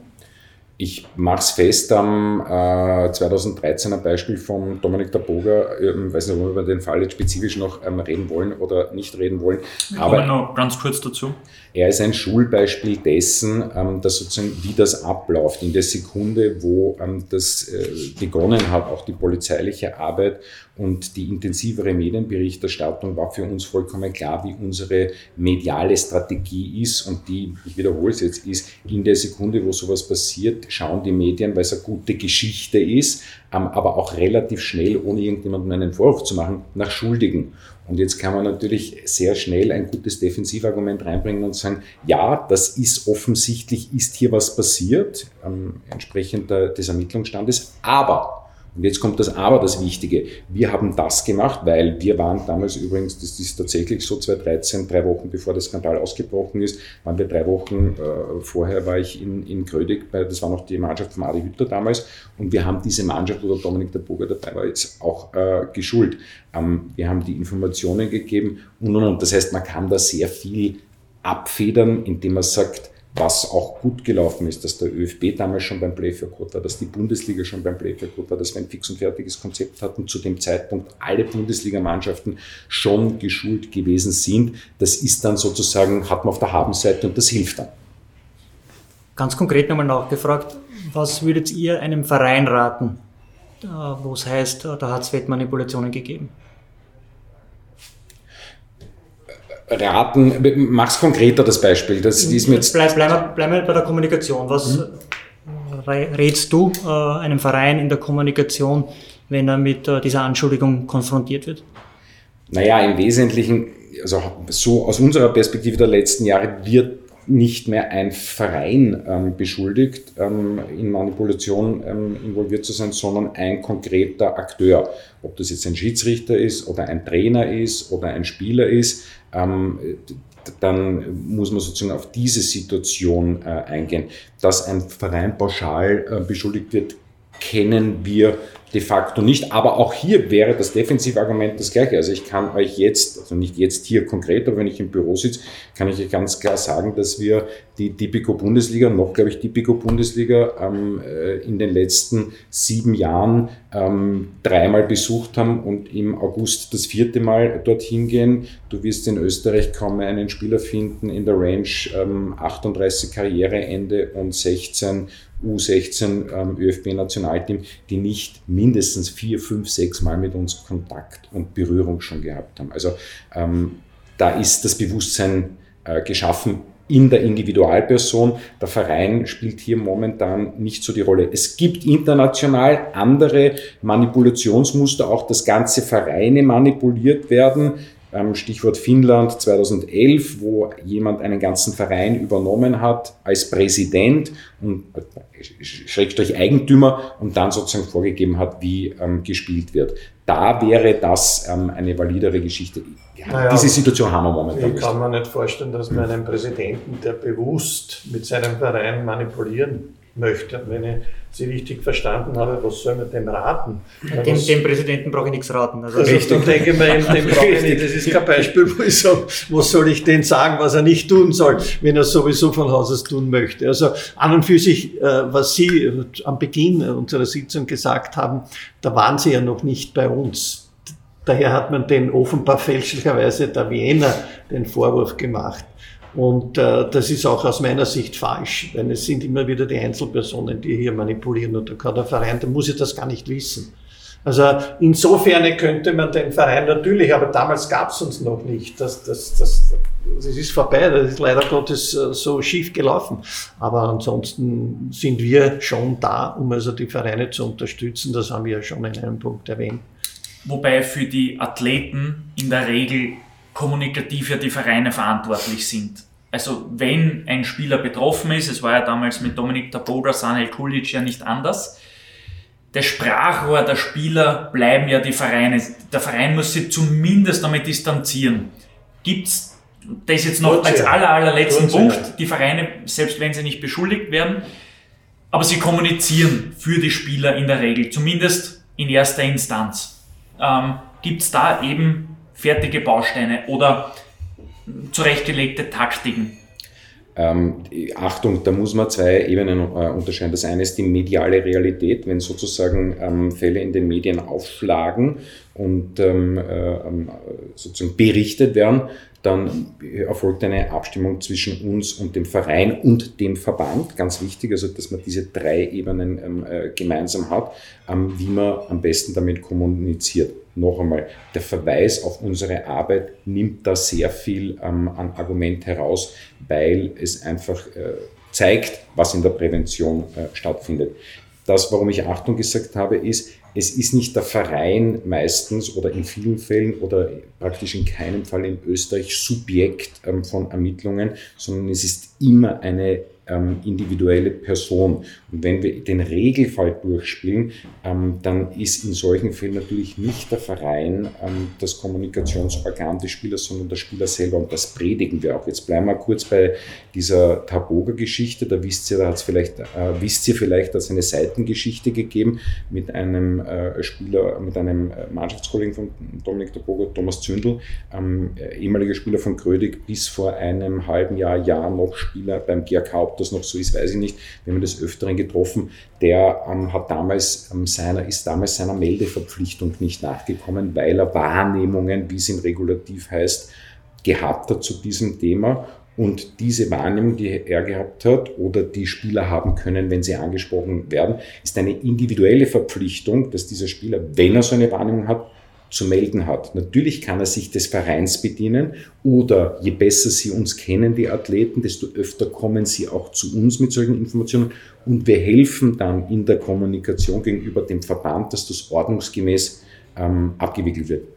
Ich mache es fest am äh, 2013er Beispiel von Dominik Daboga. Ich ähm, weiß nicht, ob wir über den Fall jetzt spezifisch noch ähm, reden wollen oder nicht reden wollen. Wir aber noch ganz kurz dazu. Er ist ein Schulbeispiel dessen, ähm, dass sozusagen, wie das abläuft. In der Sekunde, wo ähm, das äh, begonnen hat, auch die polizeiliche Arbeit und die intensivere Medienberichterstattung war für uns vollkommen klar, wie unsere mediale Strategie ist und die, ich wiederhole es jetzt, ist in der Sekunde, wo sowas passiert, schauen die Medien, weil es eine gute Geschichte ist, ähm, aber auch relativ schnell, ohne irgendjemandem einen Vorwurf zu machen, nach Schuldigen. Und jetzt kann man natürlich sehr schnell ein gutes Defensivargument reinbringen und sagen, ja, das ist offensichtlich, ist hier was passiert, ähm, entsprechend des Ermittlungsstandes, aber und jetzt kommt das Aber, das Wichtige. Wir haben das gemacht, weil wir waren damals übrigens, das ist tatsächlich so 2013, drei Wochen bevor der Skandal ausgebrochen ist, waren wir drei Wochen äh, vorher, war ich in, in Grödig, bei, das war noch die Mannschaft von Adi Hütter damals, und wir haben diese Mannschaft, wo der Dominik der Burger dabei war, jetzt auch äh, geschult. Ähm, wir haben die Informationen gegeben und, und, und. Das heißt, man kann da sehr viel abfedern, indem man sagt, was auch gut gelaufen ist, dass der ÖFB damals schon beim Play for Code war, dass die Bundesliga schon beim Play for Code war, dass wir ein fix und fertiges Konzept hatten, zu dem Zeitpunkt alle Bundesligamannschaften schon geschult gewesen sind. Das ist dann sozusagen, hat man auf der Habenseite und das hilft dann. Ganz konkret nochmal nachgefragt, was würdet ihr einem Verein raten, äh, wo es heißt, da hat es Wettmanipulationen gegeben? Raten, mach's konkreter das Beispiel. Das ist mir jetzt bleib, bleib, bleib, bleib mal bei der Kommunikation. Was mhm. rätst du äh, einem Verein in der Kommunikation, wenn er mit äh, dieser Anschuldigung konfrontiert wird? Naja, im Wesentlichen, also so aus unserer Perspektive der letzten Jahre wird nicht mehr ein Verein ähm, beschuldigt, ähm, in Manipulation ähm, involviert zu sein, sondern ein konkreter Akteur. Ob das jetzt ein Schiedsrichter ist oder ein Trainer ist oder ein Spieler ist, ähm, dann muss man sozusagen auf diese Situation äh, eingehen. Dass ein Verein pauschal äh, beschuldigt wird, kennen wir de facto nicht. Aber auch hier wäre das Defensivargument das gleiche. Also ich kann euch jetzt, also nicht jetzt hier konkret, aber wenn ich im Büro sitze, kann ich euch ganz klar sagen, dass wir die Tipico Bundesliga, noch glaube ich Tipico Bundesliga, ähm, äh, in den letzten sieben Jahren ähm, dreimal besucht haben und im August das vierte Mal dorthin gehen. Du wirst in Österreich kaum einen Spieler finden in der Range ähm, 38 Karriereende und 16 U16 ähm, ÖFB-Nationalteam, die nicht mindestens vier, fünf, sechs Mal mit uns Kontakt und Berührung schon gehabt haben. Also ähm, da ist das Bewusstsein äh, geschaffen in der Individualperson. Der Verein spielt hier momentan nicht so die Rolle. Es gibt international andere Manipulationsmuster, auch dass ganze Vereine manipuliert werden. Ähm, Stichwort Finnland 2011, wo jemand einen ganzen Verein übernommen hat als Präsident und äh, Schrägstrich Eigentümer und dann sozusagen vorgegeben hat, wie ähm, gespielt wird. Da wäre das ähm, eine validere Geschichte. Ja, naja, diese Situation haben wir momentan. Ich kann mir nicht vorstellen, dass man einen Präsidenten, der bewusst mit seinem Verein manipulieren möchte. Und wenn ich Sie richtig verstanden habe, was soll man dem raten? Dem, dem Präsidenten brauche ich nichts raten. Also Richtung denke ich mir, dem brauche ich nicht. Das ist kein Beispiel, wo ich sage, was soll ich denn sagen, was er nicht tun soll, wenn er sowieso von Haus aus tun möchte. Also an und für sich, äh, was Sie am Beginn unserer Sitzung gesagt haben, da waren Sie ja noch nicht bei uns. Daher hat man den offenbar fälschlicherweise der Wiener den Vorwurf gemacht. Und äh, das ist auch aus meiner Sicht falsch, denn es sind immer wieder die Einzelpersonen, die hier manipulieren und da kann der Verein, der muss ja das gar nicht wissen. Also insofern könnte man den Verein natürlich, aber damals gab es uns noch nicht. Das, das, das, das ist vorbei, das ist leider Gottes äh, so schief gelaufen. Aber ansonsten sind wir schon da, um also die Vereine zu unterstützen. Das haben wir ja schon in einem Punkt erwähnt. Wobei für die Athleten in der Regel kommunikativ ja die Vereine verantwortlich sind. Also wenn ein Spieler betroffen ist, es war ja damals mit Dominik Taboda, Sanel Kulic ja nicht anders, das Sprachrohr der Spieler bleiben ja die Vereine. Der Verein muss sich zumindest damit distanzieren. Gibt es das jetzt noch als aller, allerletzten Punkt, die Vereine, selbst wenn sie nicht beschuldigt werden, aber sie kommunizieren für die Spieler in der Regel, zumindest in erster Instanz. Ähm, Gibt es da eben fertige Bausteine oder zurechtgelegte Taktiken? Ähm, Achtung, da muss man zwei Ebenen äh, unterscheiden. Das eine ist die mediale Realität, wenn sozusagen ähm, Fälle in den Medien aufschlagen und ähm, äh, ähm, sozusagen berichtet werden, dann erfolgt eine Abstimmung zwischen uns und dem Verein und dem Verband. Ganz wichtig, also dass man diese drei Ebenen ähm, äh, gemeinsam hat, ähm, wie man am besten damit kommuniziert noch einmal, der Verweis auf unsere Arbeit nimmt da sehr viel ähm, an Argument heraus, weil es einfach äh, zeigt, was in der Prävention äh, stattfindet. Das, warum ich Achtung gesagt habe, ist, es ist nicht der Verein meistens oder in vielen Fällen oder praktisch in keinem Fall in Österreich Subjekt ähm, von Ermittlungen, sondern es ist immer eine ähm, individuelle Person. Und wenn wir den Regelfall durchspielen, ähm, dann ist in solchen Fällen natürlich nicht der Verein ähm, das Kommunikationsorgan des Spielers, sondern der Spieler selber. Und das predigen wir auch. Jetzt bleiben wir kurz bei dieser Taboga-Geschichte. Da wisst ihr, da hat's vielleicht, äh, wisst ihr vielleicht, dass eine Seitengeschichte gegeben mit einem äh, Spieler, mit einem äh, Mannschaftskollegen von Dominik Taboga, Thomas Zündel, ähm, ehemaliger Spieler von Grödig, bis vor einem halben Jahr, Jahr noch Spieler beim GRK das noch so ist, weiß ich nicht. Wir haben des Öfteren getroffen. Der ähm, hat damals ähm, seiner, ist damals seiner Meldeverpflichtung nicht nachgekommen, weil er Wahrnehmungen, wie es im Regulativ heißt, gehabt hat zu diesem Thema. Und diese Wahrnehmung, die er gehabt hat oder die Spieler haben können, wenn sie angesprochen werden, ist eine individuelle Verpflichtung, dass dieser Spieler, wenn er so eine Wahrnehmung hat, zu melden hat. Natürlich kann er sich des Vereins bedienen oder je besser Sie uns kennen, die Athleten, desto öfter kommen Sie auch zu uns mit solchen Informationen und wir helfen dann in der Kommunikation gegenüber dem Verband, dass das ordnungsgemäß ähm, abgewickelt wird.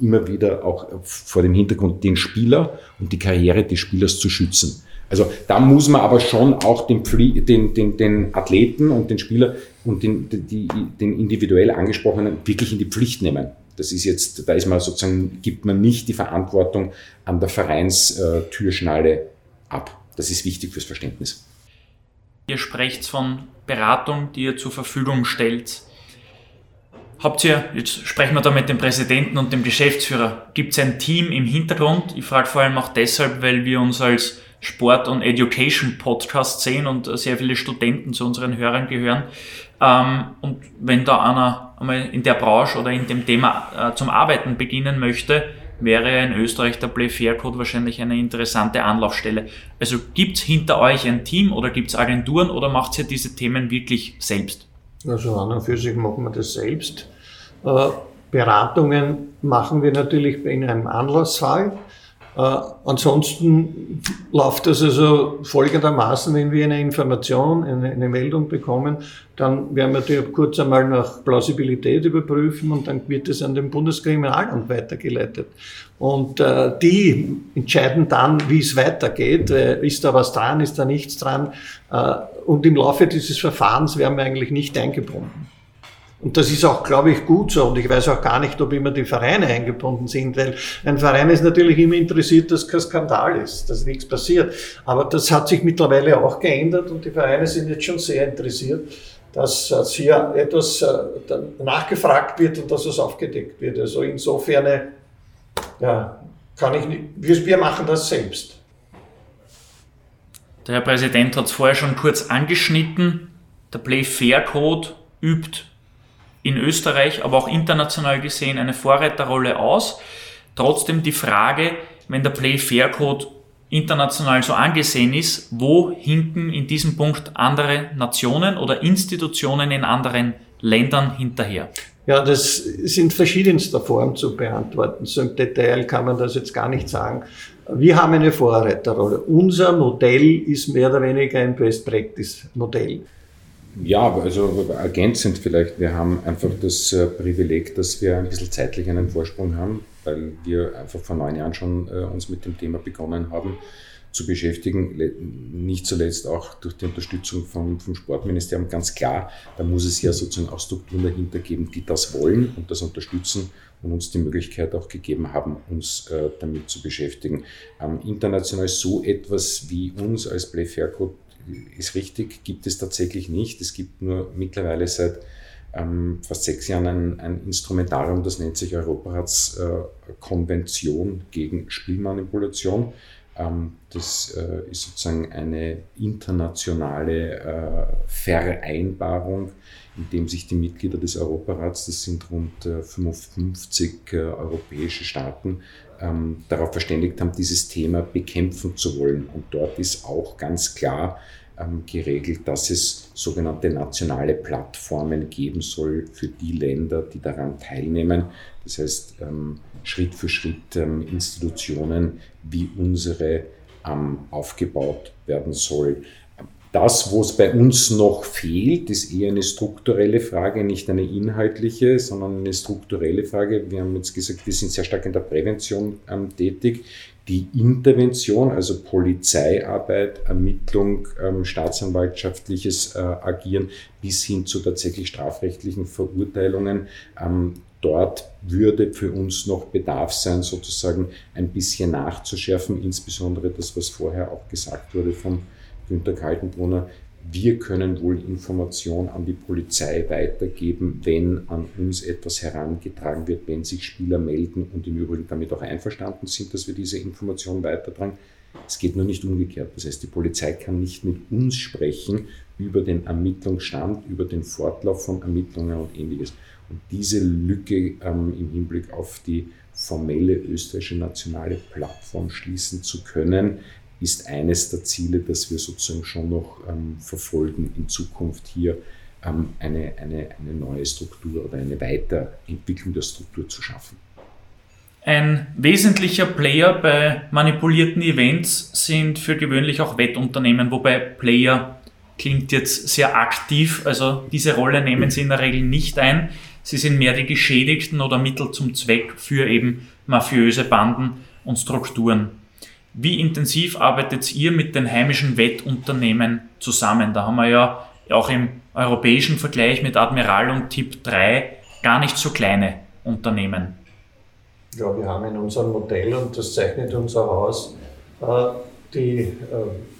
Immer wieder auch vor dem Hintergrund, den Spieler und die Karriere des Spielers zu schützen. Also da muss man aber schon auch den, den, den, den Athleten und den Spieler und den, die, den individuell angesprochenen wirklich in die Pflicht nehmen. Das ist jetzt, da ist man sozusagen, gibt man nicht die Verantwortung an der Vereinstürschnalle ab. Das ist wichtig fürs Verständnis. Ihr sprecht von Beratung, die ihr zur Verfügung stellt. Habt ihr, jetzt sprechen wir da mit dem Präsidenten und dem Geschäftsführer, gibt es ein Team im Hintergrund? Ich frage vor allem auch deshalb, weil wir uns als Sport- und Education-Podcast sehen und sehr viele Studenten zu unseren Hörern gehören. Ähm, und wenn da einer einmal in der Branche oder in dem Thema äh, zum Arbeiten beginnen möchte, wäre in Österreich der Play Fair Code wahrscheinlich eine interessante Anlaufstelle. Also gibt es hinter euch ein Team oder gibt es Agenturen oder macht ihr diese Themen wirklich selbst? Also an und für sich machen wir das selbst. Äh, Beratungen machen wir natürlich in einem Anlassfall. Äh, ansonsten läuft das also folgendermaßen, wenn wir eine Information, eine, eine, Meldung bekommen, dann werden wir die kurz einmal nach Plausibilität überprüfen und dann wird es an den Bundeskriminalamt weitergeleitet. Und äh, die entscheiden dann, wie es weitergeht. Äh, ist da was dran, ist da nichts dran? Äh, und im Laufe dieses Verfahrens werden wir eigentlich nicht eingebunden. Und das ist auch, glaube ich, gut so. Und ich weiß auch gar nicht, ob immer die Vereine eingebunden sind, weil ein Verein ist natürlich immer interessiert, dass kein Skandal ist, dass nichts passiert. Aber das hat sich mittlerweile auch geändert und die Vereine sind jetzt schon sehr interessiert, dass, hier etwas äh, nachgefragt wird und dass es aufgedeckt wird. Also insofern, ja, kann ich nicht, wir, wir machen das selbst. Der Herr Präsident hat es vorher schon kurz angeschnitten. Der Play Fair Code übt in Österreich, aber auch international gesehen eine Vorreiterrolle aus. Trotzdem die Frage, wenn der Play Fair Code international so angesehen ist, wo hinken in diesem Punkt andere Nationen oder Institutionen in anderen Ländern hinterher? Ja, das in verschiedenster Form zu beantworten. So im Detail kann man das jetzt gar nicht sagen. Wir haben eine Vorreiterrolle. Unser Modell ist mehr oder weniger ein Best-Practice-Modell. Ja, also ergänzend vielleicht. Wir haben einfach das äh, Privileg, dass wir ein bisschen zeitlich einen Vorsprung haben, weil wir einfach vor neun Jahren schon äh, uns mit dem Thema begonnen haben zu beschäftigen. Nicht zuletzt auch durch die Unterstützung vom, vom Sportministerium. Ganz klar, da muss es ja sozusagen auch Strukturen dahinter geben, die das wollen und das unterstützen und uns die Möglichkeit auch gegeben haben, uns äh, damit zu beschäftigen. Ähm, international so etwas wie uns als Play Fair Code ist richtig, gibt es tatsächlich nicht. Es gibt nur mittlerweile seit ähm, fast sechs Jahren ein, ein, Instrumentarium, das nennt sich Europaratskonvention äh, gegen Spielmanipulation. Ähm, das äh, ist sozusagen eine internationale äh, Vereinbarung, in dem sich die Mitglieder des Europarats, das sind rund 55 äh, äh, europäische Staaten, ähm, darauf verständigt haben, dieses Thema bekämpfen zu wollen. Und dort ist auch ganz klar ähm, geregelt, dass es sogenannte nationale Plattformen geben soll für die Länder, die daran teilnehmen. Das heißt, ähm, Schritt für Schritt ähm, Institutionen wie unsere ähm, aufgebaut werden soll. Das, wo es bei uns noch fehlt, ist eher eine strukturelle Frage, nicht eine inhaltliche, sondern eine strukturelle Frage. Wir haben jetzt gesagt, wir sind sehr stark in der Prävention ähm, tätig. Die Intervention, also Polizeiarbeit, Ermittlung, ähm, staatsanwaltschaftliches äh, Agieren bis hin zu tatsächlich strafrechtlichen Verurteilungen, ähm, dort würde für uns noch Bedarf sein, sozusagen ein bisschen nachzuschärfen, insbesondere das, was vorher auch gesagt wurde vom Günter Kaltenbrunner, wir können wohl Information an die Polizei weitergeben, wenn an uns etwas herangetragen wird, wenn sich Spieler melden und im Übrigen damit auch einverstanden sind, dass wir diese Information weitertragen. Es geht nur nicht umgekehrt. Das heißt, die Polizei kann nicht mit uns sprechen über den Ermittlungsstand, über den Fortlauf von Ermittlungen und ähnliches. Und diese Lücke ähm, im Hinblick auf die formelle österreichische nationale Plattform schließen zu können, ist eines der Ziele, das wir sozusagen schon noch ähm, verfolgen, in Zukunft hier ähm, eine, eine, eine neue Struktur oder eine Weiterentwicklung der Struktur zu schaffen. Ein wesentlicher Player bei manipulierten Events sind für gewöhnlich auch Wettunternehmen, wobei Player klingt jetzt sehr aktiv, also diese Rolle nehmen sie in der Regel nicht ein. Sie sind mehr die Geschädigten oder Mittel zum Zweck für eben mafiöse Banden und Strukturen. Wie intensiv arbeitet ihr mit den heimischen Wettunternehmen zusammen? Da haben wir ja auch im europäischen Vergleich mit Admiral und Tipp 3 gar nicht so kleine Unternehmen. Ja, wir haben in unserem Modell, und das zeichnet uns auch aus, äh, die äh,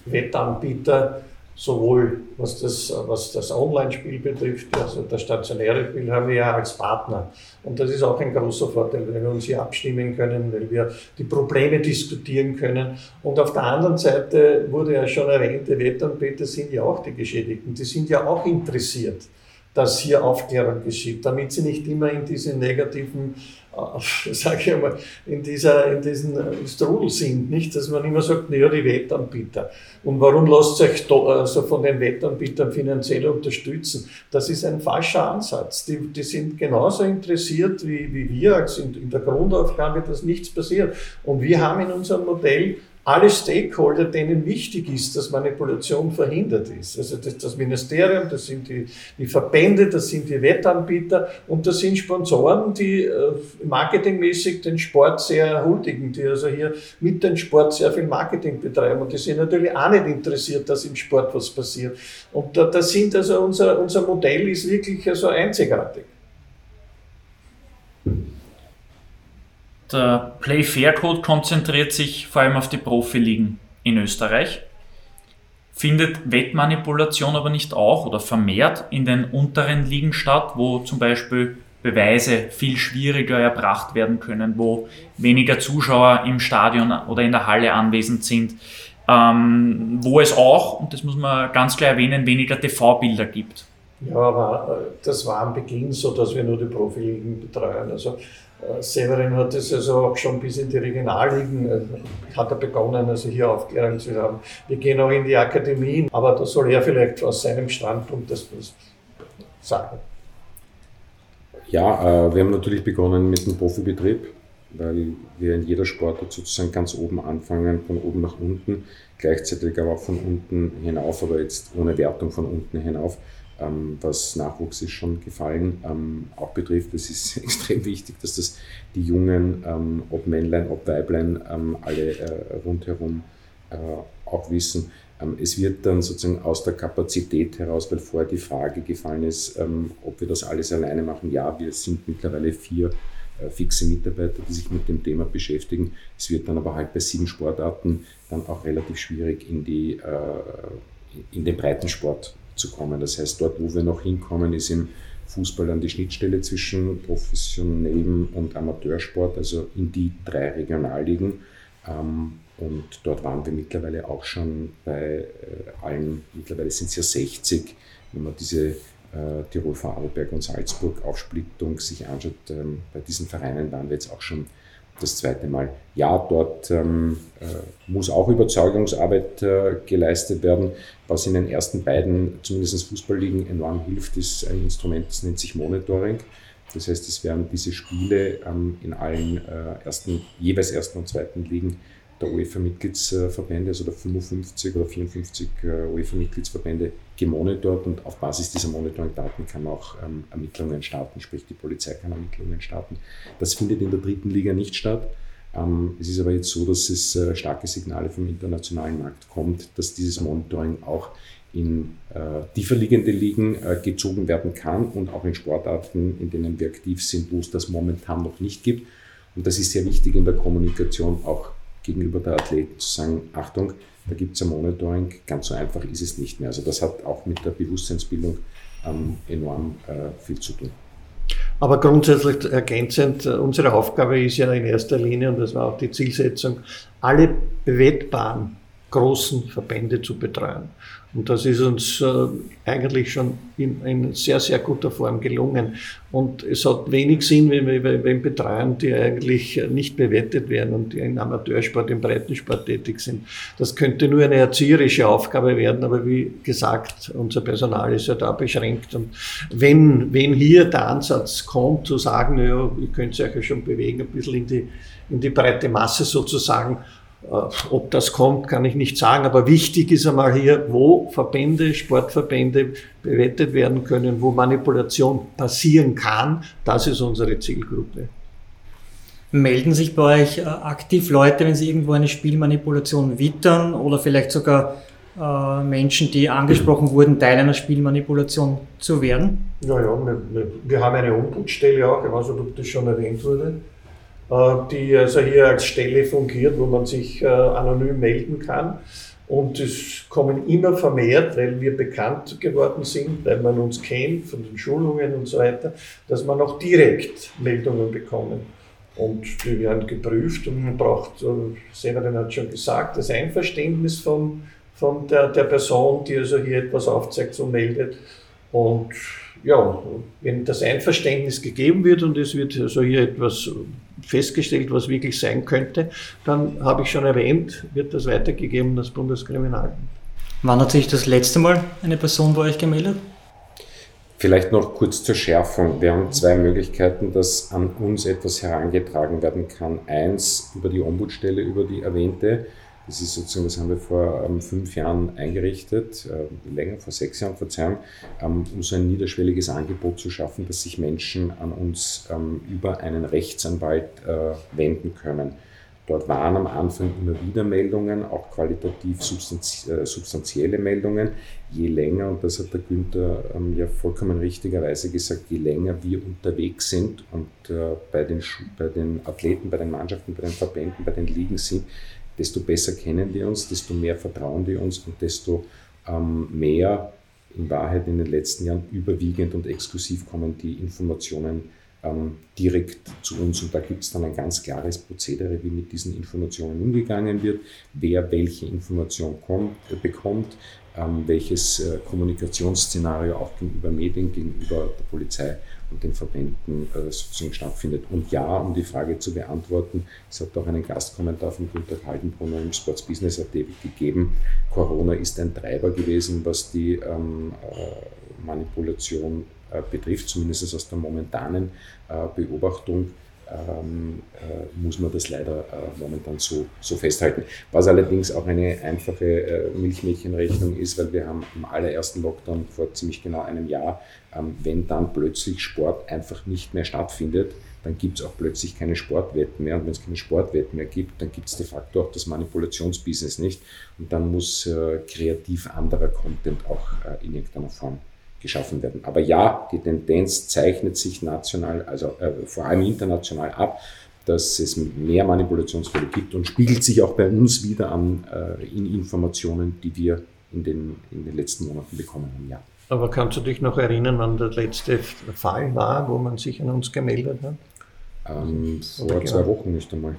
Wettanbieter sowohl was das, was das Online-Spiel betrifft, also das stationäre Spiel, haben wir ja als Partner. Und das ist auch ein großer Vorteil, weil wir uns hier abstimmen können, weil wir die Probleme diskutieren können. Und auf der anderen Seite wurde ja schon erwähnt, die Wettanbieter sind ja auch die Geschädigten, die sind ja auch interessiert dass hier Aufklärung geschieht, damit sie nicht immer in diesen negativen, äh, sage ich einmal, in, dieser, in diesen äh, Strudel sind. Nicht, dass man immer sagt, naja, die Wettanbieter. Und warum lasst ihr euch do, also von den Wettanbietern finanziell unterstützen? Das ist ein falscher Ansatz. Die, die sind genauso interessiert wie, wie wir in, in der Grundaufgabe, dass nichts passiert. Und wir haben in unserem Modell alle Stakeholder, denen wichtig ist, dass Manipulation verhindert ist. Also das, das Ministerium, das sind die, die, Verbände, das sind die Wettanbieter und das sind Sponsoren, die äh, marketingmäßig den Sport sehr huldigen, die also hier mit dem Sport sehr viel Marketing betreiben und die sind natürlich auch nicht interessiert, dass im Sport was passiert. Und da, das sind also unser, unser Modell ist wirklich also einzigartig. Der Play Fair Code konzentriert sich vor allem auf die Profiligen in Österreich, findet Wettmanipulation aber nicht auch oder vermehrt in den unteren Ligen statt, wo zum Beispiel Beweise viel schwieriger erbracht werden können, wo weniger Zuschauer im Stadion oder in der Halle anwesend sind, ähm, wo es auch, und das muss man ganz klar erwähnen, weniger TV-Bilder gibt. Ja, aber äh, das war am Beginn so, dass wir nur die Profiligen betreuen. Also Severin hat es also auch schon bis in die Regionalligen, äh, hat er begonnen, also hier Aufklärung zu haben. Wir gehen auch in die Akademien, aber da soll er vielleicht aus seinem Standpunkt das sagen. Ja, äh, wir haben natürlich begonnen mit dem Profibetrieb, weil wir in jeder Sportart sozusagen ganz oben anfangen, von oben nach unten, gleichzeitig aber auch von unten hinauf, aber jetzt ohne Wertung von unten hinauf ähm, was Nachwuchs ist schon gefallen, ähm, auch betrifft. Es ist extrem wichtig, dass das die Jungen, ähm, ob Männlein, ob Weiblein, ähm, alle äh, rundherum äh, auch wissen. Ähm, es wird dann sozusagen aus der Kapazität heraus, weil vorher die Frage gefallen ist, ähm, ob wir das alles alleine machen. Ja, wir sind mittlerweile vier äh, fixe Mitarbeiter, die sich mit dem Thema beschäftigen. Es wird dann aber halt bei sieben Sportarten dann auch relativ schwierig in, die, äh, in den Breitensport zu kommen. Das heißt, dort, wo wir noch hinkommen, ist im Fußball an die Schnittstelle zwischen professionellem und Amateursport, also in die drei Regionalligen. Ähm, und dort waren wir mittlerweile auch schon bei äh, allen, mittlerweile sind es ja 60, wenn man diese äh, Tirol, Vorarlberg und Salzburg Aufsplittung sich anschaut. Ähm, bei diesen Vereinen waren wir jetzt auch schon das zweite Mal. Ja, dort ähm, äh, muss auch Überzeugungsarbeit äh, geleistet werden. Was in den ersten beiden, zumindest Fußballligen, enorm hilft, ist ein Instrument, das nennt sich Monitoring. Das heißt, es werden diese Spiele ähm, in allen äh, ersten, jeweils ersten und zweiten Ligen der UEFA-Mitgliedsverbände, also der 55 oder 54 äh, UEFA-Mitgliedsverbände gemonitort und auf Basis dieser Monitoring-Daten kann man auch ähm, Ermittlungen starten, sprich die Polizei kann Ermittlungen starten. Das findet in der dritten Liga nicht statt. Ähm, es ist aber jetzt so, dass es äh, starke Signale vom internationalen Markt kommt, dass dieses Monitoring auch in äh, tiefer liegende Ligen äh, gezogen werden kann und auch in Sportarten, in denen wir aktiv sind, wo es das momentan noch nicht gibt. Und das ist sehr wichtig in der Kommunikation auch gegenüber der Athleten zu sagen, Achtung, da gibt es ein Monitoring, ganz so einfach ist es nicht mehr. Also das hat auch mit der Bewusstseinsbildung ähm, enorm äh, viel zu tun. Aber grundsätzlich ergänzend, äh, unsere Aufgabe ist ja in erster Linie, und das war auch die Zielsetzung, alle bewettbaren großen Verbände zu betreuen. Und das ist uns äh, eigentlich schon in, in, sehr, sehr guter Form gelungen. Und es hat wenig Sinn, wenn wir wenn betreuen, die eigentlich nicht bewettet werden und die im Amateursport, im Breitensport tätig sind. Das könnte nur eine erzieherische Aufgabe werden, aber wie gesagt, unser Personal ist ja da beschränkt. Und wenn, wenn hier der Ansatz kommt, zu sagen, ja, ihr könnt euch ja schon bewegen, ein bisschen in die, in die breite Masse sozusagen, ob das kommt, kann ich nicht sagen, aber wichtig ist einmal hier, wo Verbände, Sportverbände bewettet werden können, wo Manipulation passieren kann. Das ist unsere Zielgruppe. Melden sich bei euch äh, aktiv Leute, wenn sie irgendwo eine Spielmanipulation wittern oder vielleicht sogar äh, Menschen, die angesprochen wurden, Teil einer Spielmanipulation zu werden? Ja, ja, wir, wir haben eine Ombudsstelle auch, ich weiß nicht, ob das schon erwähnt wurde. Äh, die also hier als Stelle fungiert, wo man sich äh, anonym melden kann. Und es kommen immer vermehrt, weil wir bekannt geworden sind, weil man uns kennt von den Schulungen und so weiter, dass man auch direkt Meldungen bekommen. Und die werden geprüft und man braucht, äh, Severin hat schon gesagt, das Einverständnis von, von der, der Person, die also hier etwas aufzeigt, so meldet. Und ja, wenn das Einverständnis gegeben wird und es wird also hier etwas festgestellt, was wirklich sein könnte, dann habe ich schon erwähnt, wird das weitergegeben an das Bundeskriminalamt. Wann hat sich das letzte Mal eine Person bei euch gemeldet? Vielleicht noch kurz zur Schärfung. Wir haben zwei Möglichkeiten, dass an uns etwas herangetragen werden kann. Eins über die Ombudsstelle, über die erwähnte. Das ist sozusagen, das haben wir vor ähm, fünf Jahren eingerichtet, äh, länger, vor sechs Jahren, Verzeihung, ähm, um so ein niederschwelliges Angebot zu schaffen, dass sich Menschen an uns ähm, über einen Rechtsanwalt äh, wenden können. Dort waren am Anfang immer wieder Meldungen, auch qualitativ äh, substanzielle Meldungen. Je länger, und das hat der Günther ähm, ja vollkommen richtigerweise gesagt, je länger wir unterwegs sind und äh, bei, den bei den Athleten, bei den Mannschaften, bei den Verbänden, bei den Ligen sind, desto besser kennen die uns, desto mehr vertrauen die uns und desto ähm, mehr in Wahrheit in den letzten Jahren überwiegend und exklusiv kommen die Informationen ähm, direkt zu uns. Und da gibt es dann ein ganz klares Prozedere, wie mit diesen Informationen umgegangen wird, wer welche Information kommt, äh, bekommt, welches äh, Kommunikationsszenario auch gegenüber Medien, gegenüber der Polizei und den Verbänden äh, sozusagen stattfindet. Und ja, um die Frage zu beantworten, es hat auch einen Gastkommentar von Günter Kaltenbrunner im Sports Business AT gegeben. Corona ist ein Treiber gewesen, was die ähm, äh, Manipulation äh, betrifft, zumindest aus der momentanen äh, Beobachtung ähm, äh, muss man das leider äh, momentan so, so festhalten. Was allerdings auch eine einfache äh, Milchmädchenrechnung ist, weil wir haben im allerersten Lockdown vor ziemlich genau einem Jahr, ähm, wenn dann plötzlich Sport einfach nicht mehr stattfindet, dann gibt es auch plötzlich keine Sportwetten mehr. Und wenn es keine Sportwetten mehr gibt, dann gibt es de facto auch das Manipulationsbusiness nicht. Und dann muss äh, kreativ anderer Content auch äh, in irgendeiner Form geschaffen werden. Aber ja, die Tendenz zeichnet sich national, also äh, vor allem international ab, dass es mehr Manipulationsfälle gibt und spiegelt sich auch bei uns wieder an äh, in Informationen, die wir in den, in den letzten Monaten bekommen haben. Ja. Aber kannst du dich noch erinnern, wann der letzte Fall war, wo man sich an uns gemeldet hat? Ähm, vor genau. zwei Wochen nicht einmal.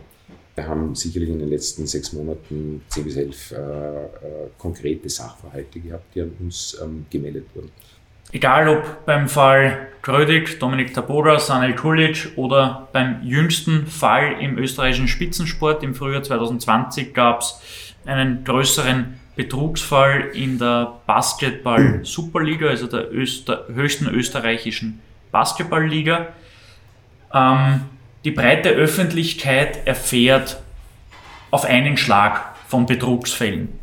Wir haben sicherlich in den letzten sechs Monaten zehn bis elf äh, äh, konkrete Sachverhalte gehabt, die an uns ähm, gemeldet wurden. Egal ob beim Fall Grödig, Dominik Taboda, Sanel Kulic oder beim jüngsten Fall im österreichischen Spitzensport im Frühjahr 2020 gab es einen größeren Betrugsfall in der Basketball Superliga, also der Öster höchsten österreichischen Basketballliga. Ähm, die breite Öffentlichkeit erfährt auf einen Schlag von Betrugsfällen.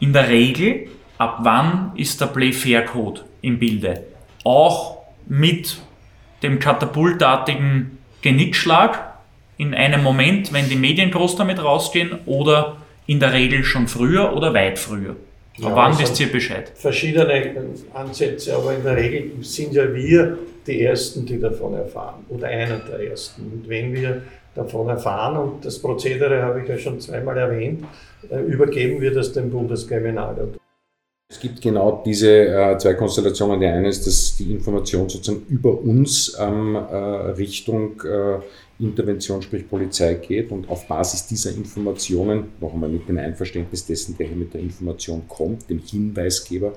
In der Regel, ab wann ist der Play-Fair-Code im Bilde? Auch mit dem katapultartigen Genickschlag in einem Moment, wenn die Medien groß damit rausgehen oder in der Regel schon früher oder weit früher? Ja, Ab wann wisst ihr Bescheid? Verschiedene Ansätze, aber in der Regel sind ja wir die Ersten, die davon erfahren oder einer der Ersten. Und wenn wir davon erfahren, und das Prozedere habe ich ja schon zweimal erwähnt, äh, übergeben wir das dem Bundeskriminalamt. Es gibt genau diese äh, zwei Konstellationen. Die eine ist, dass die Information sozusagen über uns ähm, äh, Richtung äh, Intervention, sprich Polizei geht und auf Basis dieser Informationen, noch einmal mit dem Einverständnis dessen, der hier mit der Information kommt, dem Hinweisgeber,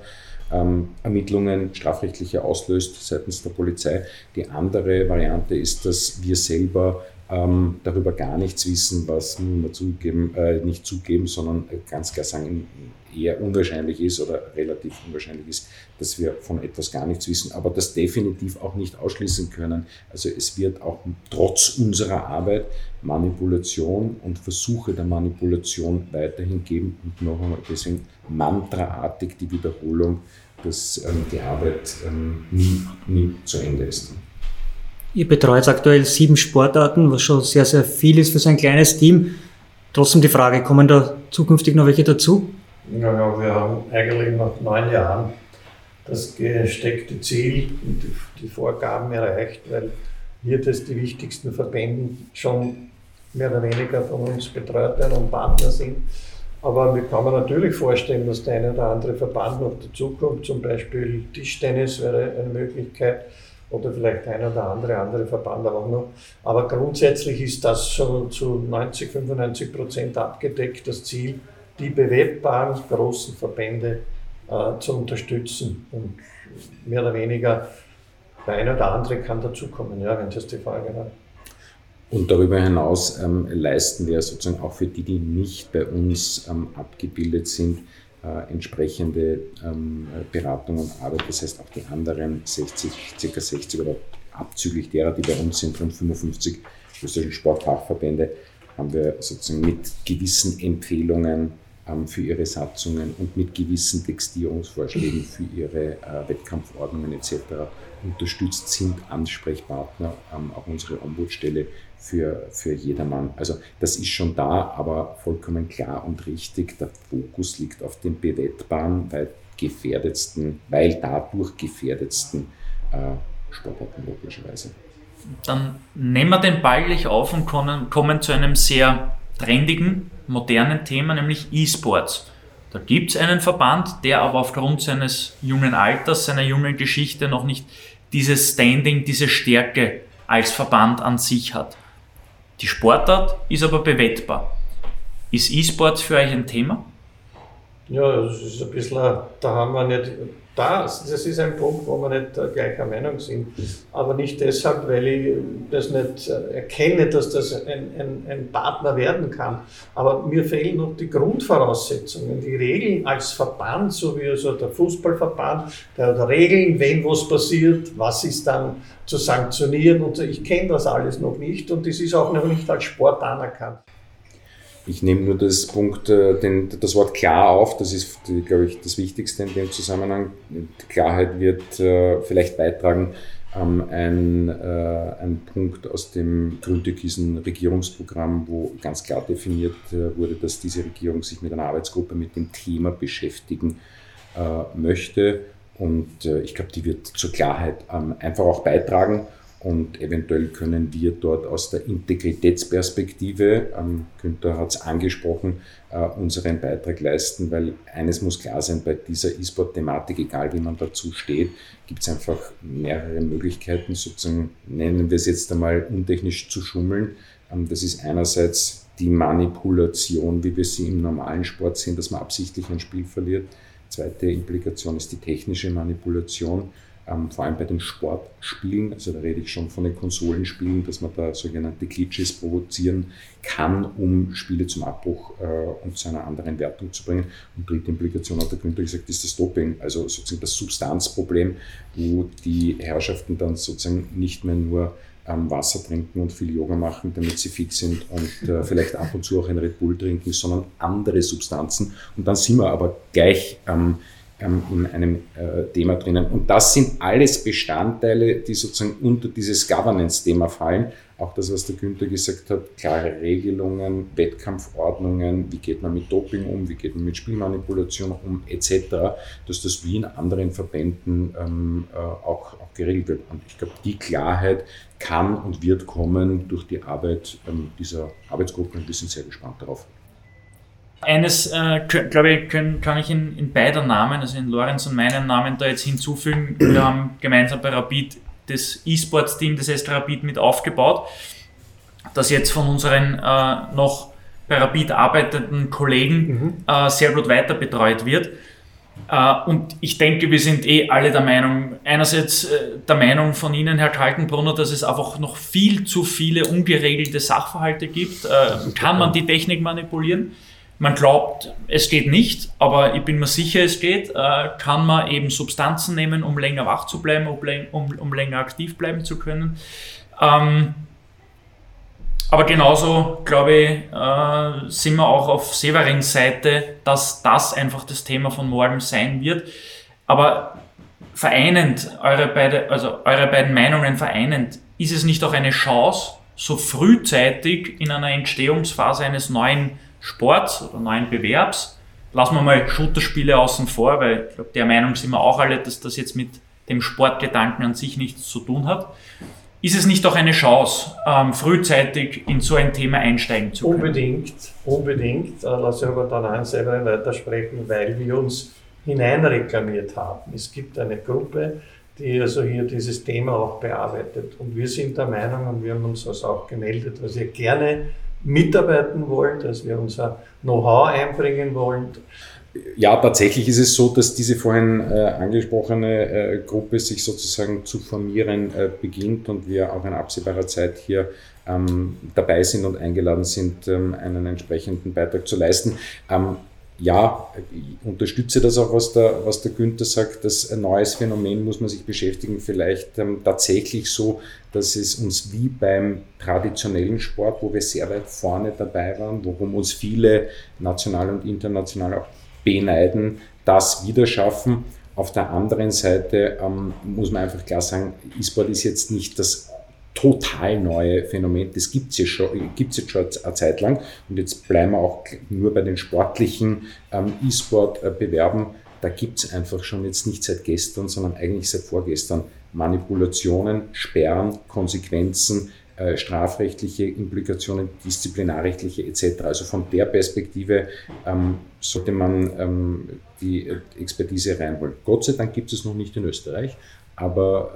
ähm, Ermittlungen strafrechtliche auslöst seitens der Polizei. Die andere Variante ist, dass wir selber ähm, darüber gar nichts wissen, was wir zugeben, äh, nicht zugeben, sondern ganz klar sagen, eher unwahrscheinlich ist oder relativ unwahrscheinlich ist, dass wir von etwas gar nichts wissen, aber das definitiv auch nicht ausschließen können. Also es wird auch trotz unserer Arbeit Manipulation und Versuche der Manipulation weiterhin geben und noch einmal deswegen mantraartig die Wiederholung, dass ähm, die Arbeit ähm, nie, nie zu Ende ist. Ihr betreut aktuell sieben Sportarten, was schon sehr, sehr viel ist für so ein kleines Team. Trotzdem die Frage, kommen da zukünftig noch welche dazu? Ja, ja wir haben eigentlich nach neun Jahren das gesteckte Ziel und die, Vorgaben erreicht, weil hier das die wichtigsten Verbände schon mehr oder weniger von uns betreut werden und Partner sind. Aber wir kann man natürlich vorstellen, dass der eine oder andere Verband noch dazukommt. Zum Beispiel Tischtennis wäre eine Möglichkeit oder vielleicht ein oder andere andere Verband auch noch. Aber grundsätzlich ist das schon zu 90, 95 Prozent abgedeckt, das Ziel, die bewebbaren großen Verbände äh, zu unterstützen. Und mehr oder weniger der eine oder andere kann dazukommen, ja, wenn das die Frage war. Und darüber hinaus ähm, leisten wir sozusagen auch für die, die nicht bei uns ähm, abgebildet sind, äh, entsprechende ähm, Beratung und Arbeit. Das heißt, auch die anderen 60, ca. 60 oder abzüglich derer, die bei uns sind, rund 55 österreichischen Sportfachverbände, haben wir sozusagen mit gewissen Empfehlungen ähm, für ihre Satzungen und mit gewissen Textierungsvorschlägen für ihre äh, Wettkampfordnungen etc. unterstützt sind Ansprechpartner, ähm, auch unsere Ombudsstelle für, für jedermann. Also das ist schon da, aber vollkommen klar und richtig, der Fokus liegt auf den bewettbaren, weil gefährdetsten, weil dadurch gefährdetsten äh, Sportarten logischerweise. Dann nehmen wir den Ball gleich auf und kommen, kommen zu einem sehr trendigen, modernen Thema, nämlich E-Sports. Da gibt es einen Verband, der aber aufgrund seines jungen Alters, seiner jungen Geschichte noch nicht dieses Standing, diese Stärke als Verband an sich hat. Die Sportart ist aber bewettbar. Ist E-Sports für euch ein Thema? Ja, das ist ein bisschen, da haben wir nicht, das, das ist ein Punkt, wo wir nicht gleicher Meinung sind. Aber nicht deshalb, weil ich das nicht erkenne, dass das ein, ein, ein Partner werden kann. Aber mir fehlen noch die Grundvoraussetzungen, die Regeln als Verband, so wie also der Fußballverband, der hat Regeln, wenn was passiert, was ist dann zu sanktionieren. Und ich kenne das alles noch nicht und das ist auch noch nicht als Sport anerkannt. Ich nehme nur das Punkt, äh, den, das Wort klar auf, das ist, glaube ich, das Wichtigste in dem Zusammenhang. Klarheit wird äh, vielleicht beitragen, ähm, ein, äh, ein Punkt aus dem grün-türkisen Regierungsprogramm, wo ganz klar definiert äh, wurde, dass diese Regierung sich mit einer Arbeitsgruppe mit dem Thema beschäftigen äh, möchte. Und äh, ich glaube, die wird zur Klarheit ähm, einfach auch beitragen. Und eventuell können wir dort aus der Integritätsperspektive, ähm, Günther hat es angesprochen, äh, unseren Beitrag leisten, weil eines muss klar sein, bei dieser E-Sport-Thematik, egal wie man dazu steht, gibt es einfach mehrere Möglichkeiten, sozusagen, nennen wir es jetzt einmal untechnisch zu schummeln. Ähm, das ist einerseits die Manipulation, wie wir sie im normalen Sport sehen, dass man absichtlich ein Spiel verliert. Zweite Implikation ist die technische Manipulation ähm, vor allem bei den Sportspielen, also da rede ich schon von den Konsolenspielen, dass man da sogenannte Glitches provozieren kann, um Spiele zum Abbruch äh, und zu einer anderen Wertung zu bringen. Und dritte Implikation hat der Günther gesagt, ist das Doping, also sozusagen das Substanzproblem, wo die Herrschaften dann sozusagen nicht mehr nur ähm, Wasser trinken und viel Yoga machen, damit sie fit sind und äh, vielleicht ab und zu auch ein Red Bull trinken, sondern andere Substanzen. Und dann sind wir aber gleich ähm, in einem äh, Thema drinnen. Und das sind alles Bestandteile, die sozusagen unter dieses Governance-Thema fallen. Auch das, was der Günther gesagt hat, klare Regelungen, Wettkampfordnungen, wie geht man mit Doping um, wie geht man mit Spielmanipulation um, etc., dass das wie in anderen Verbänden ähm, äh, auch, auch geregelt wird. Und ich glaube, die Klarheit kann und wird kommen durch die Arbeit ähm, dieser Arbeitsgruppe und wir sind sehr gespannt darauf. Eines, äh, glaube ich, können, kann ich in, in beider Namen, also in Lorenz und meinem Namen, da jetzt hinzufügen. Wir haben gemeinsam bei Rapid das E-Sports-Team des ST Rapid mit aufgebaut, das jetzt von unseren äh, noch bei Rapid arbeitenden Kollegen mhm. äh, sehr gut weiter betreut wird. Äh, und ich denke, wir sind eh alle der Meinung, einerseits äh, der Meinung von Ihnen, Herr Kaltenbrunner, dass es einfach noch viel zu viele ungeregelte Sachverhalte gibt. Äh, kann man die Technik manipulieren? Man glaubt, es geht nicht, aber ich bin mir sicher, es geht, äh, kann man eben Substanzen nehmen, um länger wach zu bleiben, um, um länger aktiv bleiben zu können. Ähm, aber genauso, glaube ich, äh, sind wir auch auf Severins Seite, dass das einfach das Thema von morgen sein wird. Aber vereinend, eure, beide, also eure beiden Meinungen vereinend, ist es nicht auch eine Chance, so frühzeitig in einer Entstehungsphase eines neuen Sports oder neuen Bewerbs. Lassen wir mal Shooterspiele außen vor, weil ich glaube, der Meinung sind wir auch alle, dass das jetzt mit dem Sportgedanken an sich nichts zu tun hat. Ist es nicht auch eine Chance, ähm, frühzeitig in so ein Thema einsteigen zu können? Unbedingt, unbedingt. Äh, lass ich aber dann an selber weitersprechen, weil wir uns hineinreklamiert haben. Es gibt eine Gruppe, die also hier dieses Thema auch bearbeitet. Und wir sind der Meinung, und wir haben uns das auch gemeldet, was wir gerne mitarbeiten wollen, dass wir unser Know-how einbringen wollen. Ja, tatsächlich ist es so, dass diese vorhin äh, angesprochene äh, Gruppe sich sozusagen zu formieren äh, beginnt und wir auch in absehbarer Zeit hier ähm, dabei sind und eingeladen sind, ähm, einen entsprechenden Beitrag zu leisten. Ähm, ja, ich unterstütze das auch, was der, was der Günther sagt, dass ein neues Phänomen muss man sich beschäftigen, vielleicht ähm, tatsächlich so, dass es uns wie beim traditionellen Sport, wo wir sehr weit vorne dabei waren, worum uns viele national und international auch beneiden, das wieder schaffen. Auf der anderen Seite ähm, muss man einfach klar sagen, E-Sport ist jetzt nicht das total neue Phänomen. Das gibt es gibt's jetzt schon eine Zeit lang. Und jetzt bleiben wir auch nur bei den sportlichen ähm, E-Sport-Bewerben. Da gibt es einfach schon jetzt nicht seit gestern, sondern eigentlich seit vorgestern Manipulationen, Sperren, Konsequenzen, äh, strafrechtliche Implikationen, disziplinarrechtliche etc. Also von der Perspektive ähm, sollte man ähm, die Expertise reinholen. Gott sei Dank gibt es noch nicht in Österreich, aber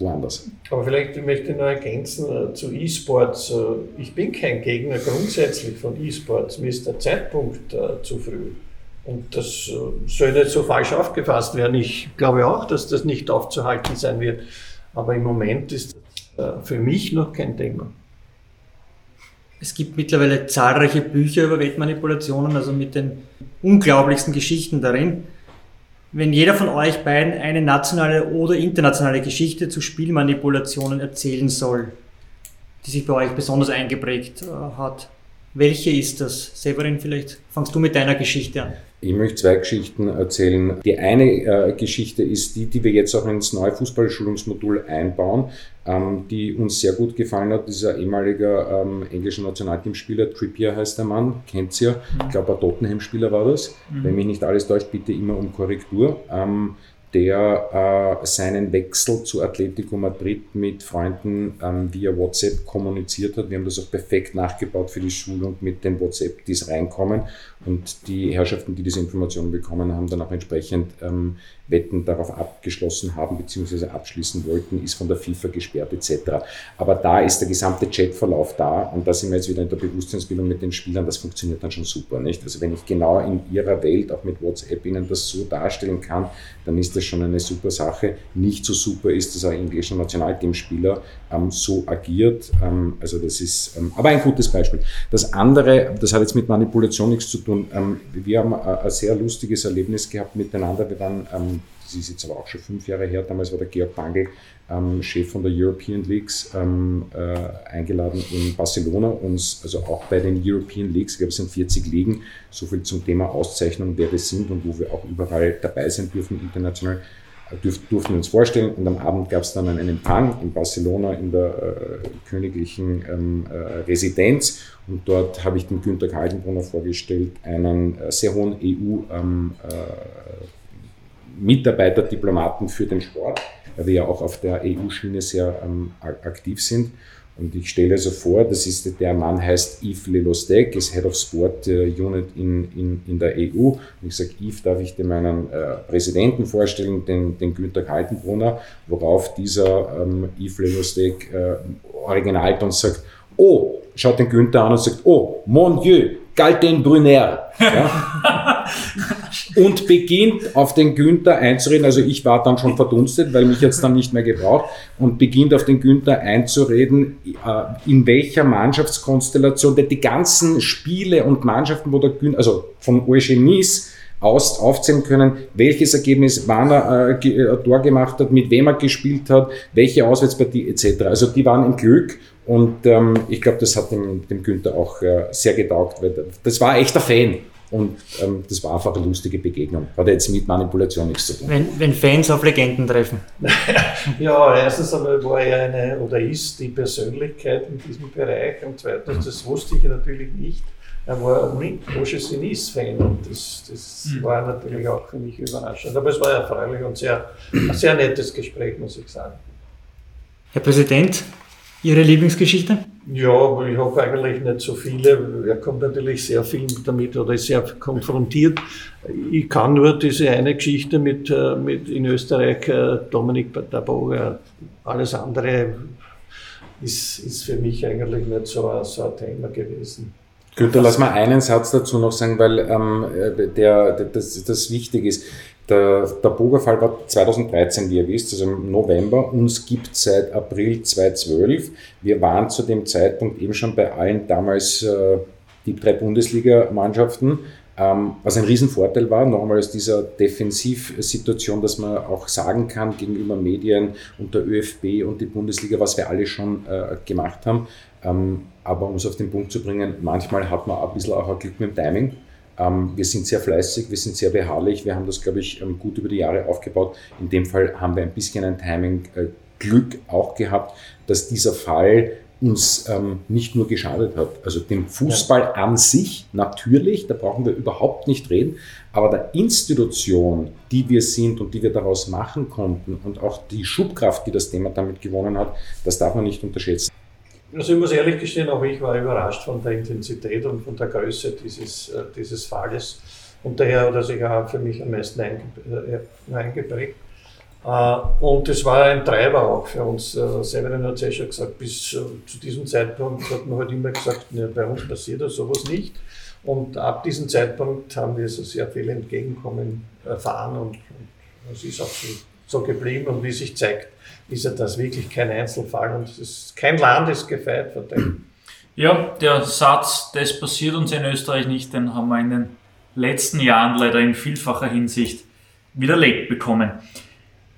woanders. Aber vielleicht möchte ich noch ergänzen äh, zu E-Sports. Äh, ich bin kein Gegner grundsätzlich von E-Sports. Mir ist der Zeitpunkt äh, zu früh. Und das soll nicht so falsch aufgefasst werden. Ich glaube auch, dass das nicht aufzuhalten sein wird. Aber im Moment ist das für mich noch kein Thema. Es gibt mittlerweile zahlreiche Bücher über Wettmanipulationen, also mit den unglaublichsten Geschichten darin. Wenn jeder von euch beiden eine nationale oder internationale Geschichte zu Spielmanipulationen erzählen soll, die sich bei euch besonders eingeprägt äh, hat, welche ist das? Severin, vielleicht fangst du mit deiner Geschichte an. Ich möchte zwei Geschichten erzählen. Die eine äh, Geschichte ist die, die wir jetzt auch ins neue Fußballschulungsmodul einbauen, ähm, die uns sehr gut gefallen hat. Dieser ehemaliger ähm, englischer Nationalteamspieler, Trippier heißt der Mann, kennt ihr ja. Mhm. Ich glaube, ein Tottenham-Spieler war das. Mhm. Wenn mich nicht alles täuscht, bitte immer um Korrektur. Ähm, der äh, seinen Wechsel zu Atletico Madrid mit Freunden ähm, via WhatsApp kommuniziert hat. Wir haben das auch perfekt nachgebaut für die Schulung mit den WhatsApp, die reinkommen. Und die Herrschaften, die diese Informationen bekommen haben, dann auch entsprechend ähm, Wetten darauf abgeschlossen haben bzw. abschließen wollten, ist von der FIFA gesperrt etc. Aber da ist der gesamte Chatverlauf da und da sind wir jetzt wieder in der Bewusstseinsbildung mit den Spielern, das funktioniert dann schon super. Nicht? Also wenn ich genau in ihrer Welt auch mit WhatsApp ihnen das so darstellen kann, dann ist das schon eine super Sache. Nicht so super ist, dass ein englischer Nationalteamspieler ähm, so agiert. Ähm, also das ist ähm, aber ein gutes Beispiel. Das andere, das hat jetzt mit Manipulation nichts zu tun. Ähm, wir haben ein, ein sehr lustiges Erlebnis gehabt miteinander. Wir waren ähm, das ist jetzt aber auch schon fünf Jahre her, damals war der Georg Bangel ähm, Chef von der European Leagues, ähm, äh, eingeladen in Barcelona, uns also auch bei den European Leagues, ich glaube es sind 40 Ligen, so viel zum Thema Auszeichnung, wer wir sind und wo wir auch überall dabei sein dürfen international, äh, dürf, durften wir uns vorstellen. Und am Abend gab es dann einen Empfang in Barcelona in der äh, königlichen ähm, äh, Residenz und dort habe ich den Günter Kaltenbrunner vorgestellt, einen äh, sehr hohen EU- ähm, äh, Diplomaten für den Sport weil wir ja auch auf der EU-Schiene sehr ähm, aktiv sind. Und ich stelle also vor, das ist, der Mann heißt Yves Lelostek, ist Head of Sport äh, Unit in, in, in der EU. Und ich sage, Yves, darf ich dir meinen äh, Präsidenten vorstellen, den, den Günther Kaltenbrunner, worauf dieser ähm, Yves Lelostek äh, original dann sagt, oh, schaut den Günther an und sagt, oh, mon Dieu, Galten Brunner. Ja? und beginnt auf den Günther einzureden. Also ich war dann schon verdunstet, weil mich jetzt dann nicht mehr gebraucht und beginnt auf den Günther einzureden, äh, in welcher Mannschaftskonstellation, denn die ganzen Spiele und Mannschaften, wo der Günther, also von Nice, aus, aufzählen können, welches Ergebnis wann er äh, äh, Tor gemacht hat, mit wem er gespielt hat, welche Auswärtspartie etc. Also die waren im Glück und ähm, ich glaube, das hat dem, dem Günther auch äh, sehr getaugt, weil das war ein echter Fan. Und ähm, das war einfach eine lustige Begegnung. Hat jetzt mit Manipulation nichts zu tun. Wenn, wenn Fans auf Legenden treffen. ja, erstens einmal war er eine oder ist die Persönlichkeit in diesem Bereich und zweitens, das wusste ich natürlich nicht. Er war ein Roger Sinis-Fan und das, das mhm. war natürlich auch für mich überraschend. Aber es war erfreulich und sehr, ein sehr nettes Gespräch, muss ich sagen. Herr Präsident, Ihre Lieblingsgeschichte? Ja, ich habe eigentlich nicht so viele. Er kommt natürlich sehr viel damit oder ist sehr konfrontiert. Ich kann nur diese eine Geschichte mit, äh, mit in Österreich, äh, Dominik Bataboga. Alles andere ist, ist für mich eigentlich nicht so, so ein Thema gewesen. Gut, dann lass mal einen Satz dazu noch sagen, weil ähm, der, der, das, das wichtig ist. Der, der Bogerfall war 2013, wie ihr wisst, also im November. Uns gibt seit April 2012. Wir waren zu dem Zeitpunkt eben schon bei allen damals äh, die drei Bundesligamannschaften. Ähm, was ein Riesenvorteil war, nochmal aus dieser Defensivsituation, dass man auch sagen kann gegenüber Medien und der ÖFB und die Bundesliga, was wir alle schon äh, gemacht haben. Ähm, aber um es auf den Punkt zu bringen, manchmal hat man ein bisschen auch ein Glück mit dem Timing. Ähm, wir sind sehr fleißig, wir sind sehr beharrlich, wir haben das, glaube ich, ähm, gut über die Jahre aufgebaut. In dem Fall haben wir ein bisschen ein Timing-Glück äh, auch gehabt, dass dieser Fall uns ähm, nicht nur geschadet hat. Also dem Fußball ja. an sich natürlich, da brauchen wir überhaupt nicht reden, aber der Institution, die wir sind und die wir daraus machen konnten und auch die Schubkraft, die das Thema damit gewonnen hat, das darf man nicht unterschätzen. Also ich muss ehrlich gestehen, auch ich war überrascht von der Intensität und von der Größe dieses, äh, dieses Falles. Und daher hat er sich auch für mich am meisten äh, eingeprägt. Äh, und es war ein Treiber auch für uns. Severin hat es ja schon gesagt, bis zu diesem Zeitpunkt hat man halt immer gesagt, ne, bei uns passiert das sowas nicht. Und ab diesem Zeitpunkt haben wir so sehr viel Entgegenkommen erfahren und, es ist auch so, so geblieben. Und wie sich zeigt, ist ja das wirklich kein Einzelfall und ist, kein Land ist gefeit von dem. Ja, der Satz, das passiert uns in Österreich nicht, den haben wir in den letzten Jahren leider in vielfacher Hinsicht widerlegt bekommen.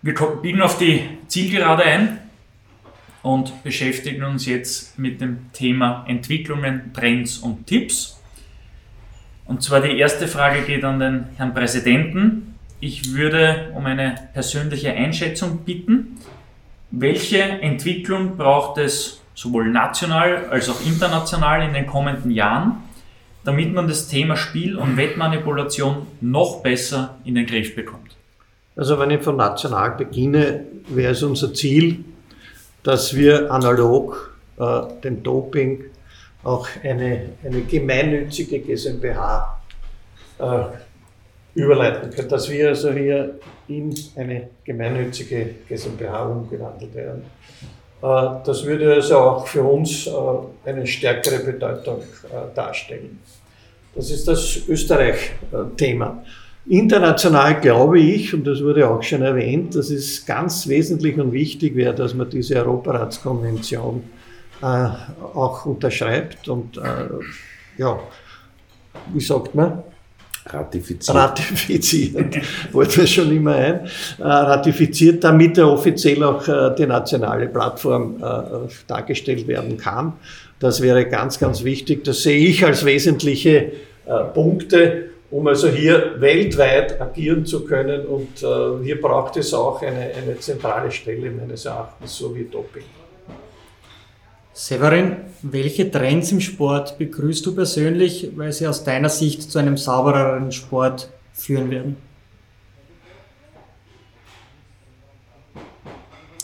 Wir biegen auf die Zielgerade ein und beschäftigen uns jetzt mit dem Thema Entwicklungen, Trends und Tipps. Und zwar die erste Frage geht an den Herrn Präsidenten. Ich würde um eine persönliche Einschätzung bitten. Welche Entwicklung braucht es sowohl national als auch international in den kommenden Jahren, damit man das Thema Spiel- und Wettmanipulation noch besser in den Griff bekommt? Also wenn ich von national beginne, wäre es unser Ziel, dass wir analog äh, dem Doping auch eine, eine gemeinnützige GmbH äh, überleiten können, dass wir also hier in eine gemeinnützige GmbH umgewandelt werden. Äh, das würde also auch für uns äh, eine stärkere Bedeutung äh, darstellen. Das ist das Österreich-Thema. International glaube ich, und das wurde auch schon erwähnt, dass es ganz wesentlich und wichtig wäre, dass man diese Europaratskonvention auch unterschreibt und ja, wie sagt man, ratifiziert, ratifiziert wollte mir schon immer ein, äh, ratifiziert, damit er offiziell auch äh, die nationale Plattform äh, dargestellt werden kann. Das wäre ganz, ganz wichtig. Das sehe ich als wesentliche Punkte, um also hier weltweit agieren zu können. Und hier braucht es auch eine, eine zentrale Stelle meines Erachtens, so wie Doping. Severin, welche Trends im Sport begrüßt du persönlich, weil sie aus deiner Sicht zu einem saubereren Sport führen werden?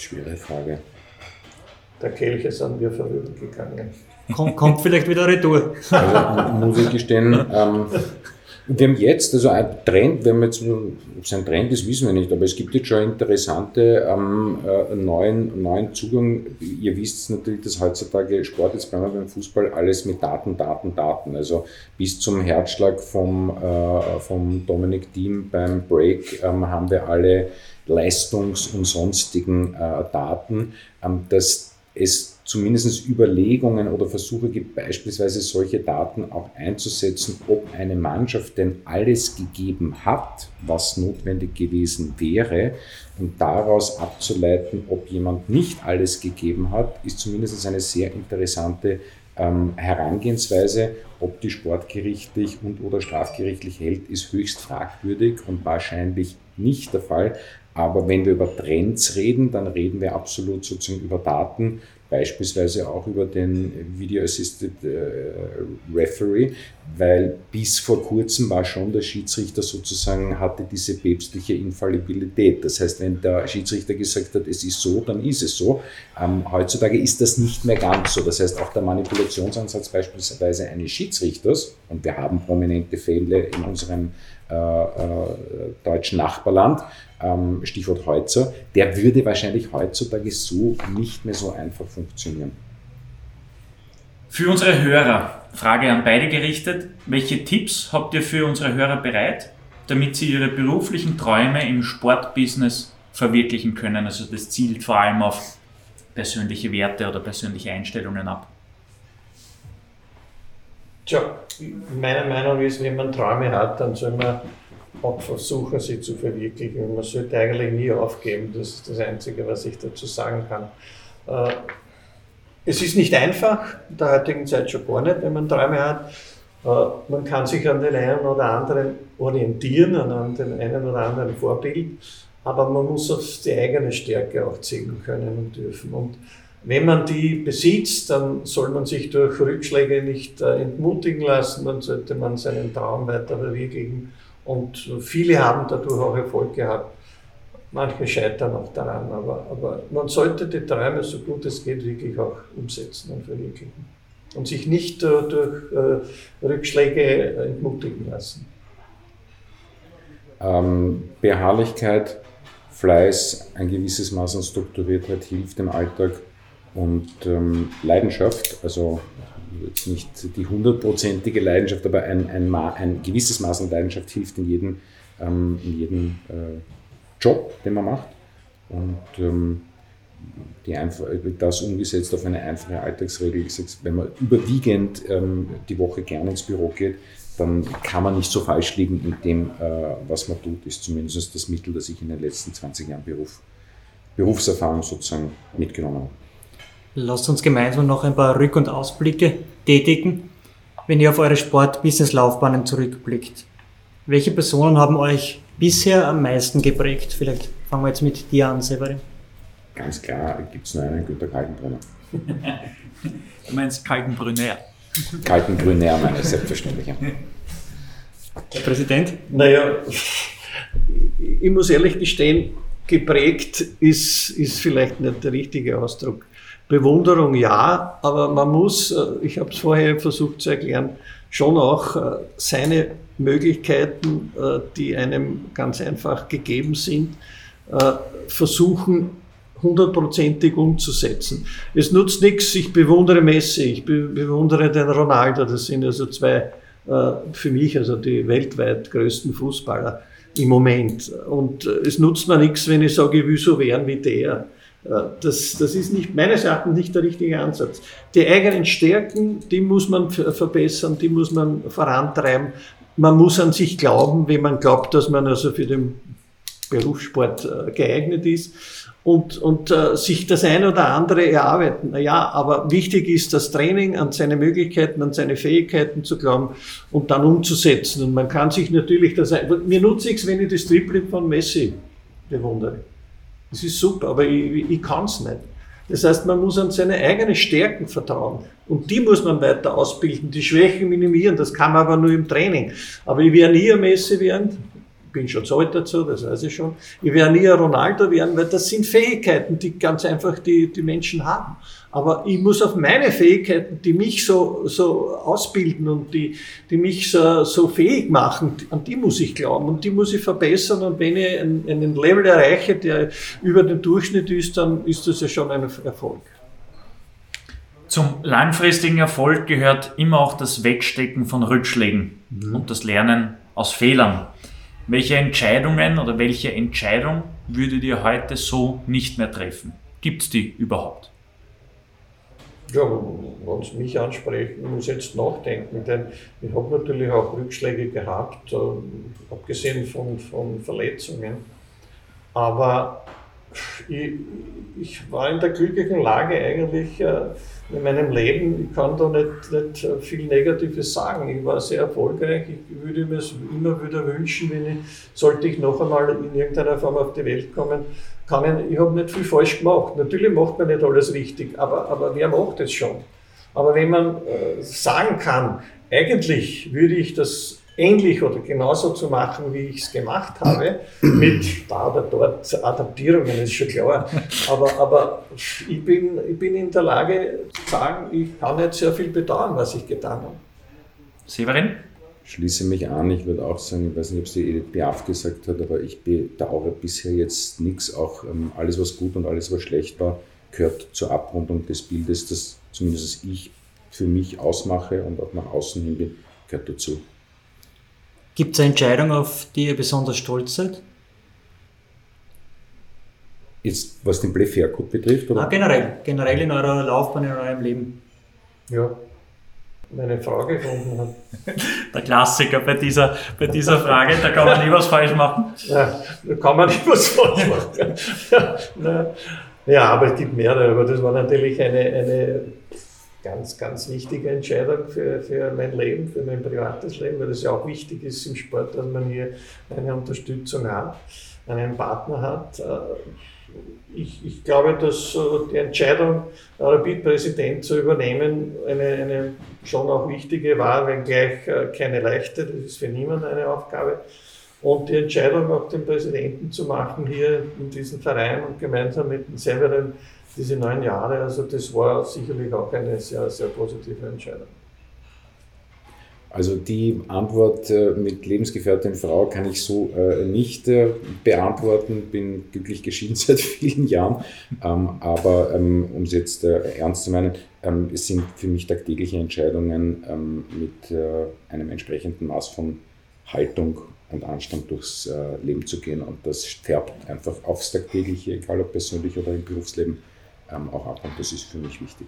Schwere Frage. Der Kelch ist an mir vorübergegangen. Kommt, kommt vielleicht wieder Retour. Also, muss ich gestehen, ähm, wir haben jetzt, also ein Trend, wenn wir jetzt, ob es ein Trend ist, wissen wir nicht, aber es gibt jetzt schon interessante ähm, äh, neuen, neuen Zugang. Ihr wisst natürlich, dass heutzutage Sport, jetzt bleiben wir beim Fußball, alles mit Daten, Daten, Daten. Also bis zum Herzschlag vom, äh, vom Dominic Thiem beim Break ähm, haben wir alle Leistungs- und sonstigen äh, Daten, ähm, dass es zumindest Überlegungen oder Versuche gibt, beispielsweise solche Daten auch einzusetzen, ob eine Mannschaft denn alles gegeben hat, was notwendig gewesen wäre. Und daraus abzuleiten, ob jemand nicht alles gegeben hat, ist zumindest eine sehr interessante ähm, Herangehensweise. Ob die sportgerichtlich und oder strafgerichtlich hält, ist höchst fragwürdig und wahrscheinlich nicht der Fall. Aber wenn wir über Trends reden, dann reden wir absolut sozusagen über Daten, beispielsweise auch über den Video Assisted äh, Referee, weil bis vor kurzem war schon der Schiedsrichter sozusagen, hatte diese päpstliche Infallibilität. Das heißt, wenn der Schiedsrichter gesagt hat, es ist so, dann ist es so. Ähm, heutzutage ist das nicht mehr ganz so. Das heißt, auch der Manipulationsansatz beispielsweise eines Schiedsrichters, und wir haben prominente Fälle in unserem deutschen Nachbarland, ähm, Stichwort Heutzer, der würde wahrscheinlich heutzutage so nicht mehr so einfach funktionieren. Für unsere Hörer, Frage an beide gerichtet, welche Tipps habt ihr für unsere Hörer bereit, damit sie ihre beruflichen Träume im Sportbusiness verwirklichen können? Also das zielt vor allem auf persönliche Werte oder persönliche Einstellungen ab. Tja, meine Meinung ist, wenn man Träume hat, dann soll man auch versuchen, sie zu verwirklichen. Man sollte eigentlich nie aufgeben. Das ist das Einzige, was ich dazu sagen kann. Äh, es ist nicht einfach, in der heutigen Zeit schon gar nicht, wenn man Träume hat. Äh, man kann sich an den einen oder anderen orientieren, an den einen oder anderen Vorbild, aber man muss auf die eigene Stärke auch zählen können und dürfen. Und wenn man die besitzt, dann soll man sich durch Rückschläge nicht äh, entmutigen lassen, dann sollte man seinen Traum weiter verwirklichen und viele haben dadurch auch Erfolg gehabt. Manche scheitern auch daran, aber, aber man sollte die Träume so gut es geht wirklich auch umsetzen und verwirklichen. Und sich nicht äh, durch äh, Rückschläge entmutigen lassen. Ähm, Beharrlichkeit, Fleiß, ein gewisses Maß an Strukturiertheit hilft im Alltag und ähm, Leidenschaft, also jetzt nicht die hundertprozentige Leidenschaft, aber ein, ein, ein, gewisses Maß an Leidenschaft hilft in jedem, ähm, in jedem äh, Job, den man macht. Und ähm, die einfach, das umgesetzt auf eine einfache Alltagsregel. Sage, wenn man überwiegend ähm, die Woche gerne ins Büro geht, dann kann man nicht so falsch liegen in dem, äh, was man tut, ist zumindest das Mittel, das ich in den letzten 20 Jahren Beruf, Berufserfahrung sozusagen mitgenommen habe. Lasst uns gemeinsam noch ein paar Rück- und Ausblicke tätigen, wenn ihr auf eure Sport-Business-Laufbahnen zurückblickt. Welche Personen haben euch bisher am meisten geprägt? Vielleicht fangen wir jetzt mit dir an, Severin. Ganz klar gibt es nur einen, Günter Kaltenbrunner. du meinst Kaltenbrünner? Kaltenbrünner meine ich selbstverständlich. Herr Präsident? Naja, ich muss ehrlich gestehen, geprägt ist, ist vielleicht nicht der richtige Ausdruck. Bewunderung ja, aber man muss, äh, ich habe es vorher versucht zu erklären, schon auch äh, seine Möglichkeiten, äh, die einem ganz einfach gegeben sind, versuchen hundertprozentig umzusetzen. Es nutzt nichts, ich bewundere Messi, ich bewundere den Ronaldo, das sind also zwei für mich also die weltweit größten Fußballer im Moment. Und es nutzt mir nichts, wenn ich sage, ich will so werden wie der. Äh, das, das ist nicht, meines Erachtens nicht der richtige Ansatz. Die eigenen Stärken, die muss man verbessern, die muss man vorantreiben. man muss an sich glauben, wenn man glaubt, dass man also für den Berufssport äh, geeignet ist und, und äh, sich das eine oder andere erarbeiten. Ja, aber wichtig ist das Training, an seine Möglichkeiten, an seine Fähigkeiten zu glauben und dann umzusetzen. Und man kann sich natürlich das, mir nutze ich wenn ich das Triplet von Messi bewundere. Das ist super, aber ich, ich kann es nicht. Das heißt, man muss an seine eigenen Stärken vertrauen. Und die muss man weiter ausbilden, die Schwächen minimieren. Das kann man aber nur im Training. Aber ich werde nie ein Messi werden. Ich bin schon zu alt dazu, das weiß ich schon. Ich werde nie ein Ronaldo werden, weil das sind Fähigkeiten, die ganz einfach die, die Menschen haben. Aber ich muss auf meine Fähigkeiten, die mich so, so ausbilden und die, die mich so, so fähig machen, an die muss ich glauben und die muss ich verbessern. Und wenn ich einen, einen Level erreiche, der über den Durchschnitt ist, dann ist das ja schon ein Erfolg. Zum langfristigen Erfolg gehört immer auch das Wegstecken von Rückschlägen mhm. und das Lernen aus Fehlern. Welche Entscheidungen oder welche Entscheidung würdet ihr heute so nicht mehr treffen? Gibt es die überhaupt? Ja, wenn Sie mich ansprechen, muss ich jetzt nachdenken, denn ich habe natürlich auch Rückschläge gehabt, äh, abgesehen von, von Verletzungen. Aber ich, ich, war in der glücklichen Lage eigentlich äh, in meinem Leben, ich kann da nicht, nicht viel Negatives sagen. Ich war sehr erfolgreich. Ich würde mir es immer wieder wünschen, wenn ich, sollte ich noch einmal in irgendeiner Form auf die Welt kommen, kann ich, ich habe nicht viel falsch gemacht. Natürlich macht man nicht alles richtig, aber, aber wer macht es schon? Aber wenn man äh, sagen kann, eigentlich würde ich das ähnlich oder genauso zu machen, wie ich es gemacht habe, mit da oder dort Adaptierungen, ist schon klar. Aber, aber ich, bin, ich bin in der Lage zu sagen, ich kann nicht sehr viel bedauern, was ich getan habe. Severin? Schließe mich an. Ich würde auch sagen, ich weiß nicht, ob es die Edith Piaf gesagt hat, aber ich bedauere bisher jetzt nichts. Auch ähm, alles, was gut und alles, was schlecht war, gehört zur Abrundung des Bildes, das zumindest ich für mich ausmache und auch nach außen hin bin, gehört dazu. Gibt es eine Entscheidung, auf die ihr besonders stolz seid? Jetzt, was den Play Faircode betrifft? Oder? Ah, generell, generell in eurer Laufbahn, in eurem Leben. Ja, meine Frage gefunden hat. Der Klassiker bei dieser, bei dieser Frage, da kann man nie was falsch machen. Ja, da kann man nie was falsch machen. ja, ja, aber es gibt mehrere, aber das war natürlich eine, eine ganz, ganz wichtige Entscheidung für, für mein Leben, für mein privates Leben, weil es ja auch wichtig ist im Sport, dass man hier eine Unterstützung hat, einen Partner hat ich, ich glaube, dass äh, die Entscheidung, Rapid-Präsident zu übernehmen, eine, eine schon auch wichtige war, wenngleich äh, keine leichte, das ist für niemanden eine Aufgabe. Und die Entscheidung, auch den Präsidenten zu machen hier in diesem Verein und gemeinsam mit den Severin diese neun Jahre, also das war sicherlich auch eine sehr, sehr positive Entscheidung. Also die Antwort äh, mit lebensgefährtin Frau kann ich so äh, nicht äh, beantworten. Bin glücklich geschieden seit vielen Jahren. Ähm, aber ähm, um es jetzt ernst zu meinen, ähm, es sind für mich tagtägliche Entscheidungen mit einem entsprechenden Maß von Haltung und Anstand durchs Leben zu gehen. Und das färbt einfach aufs tagtägliche, egal ob persönlich oder im Berufsleben, auch ab. Und das ist für mich wichtig.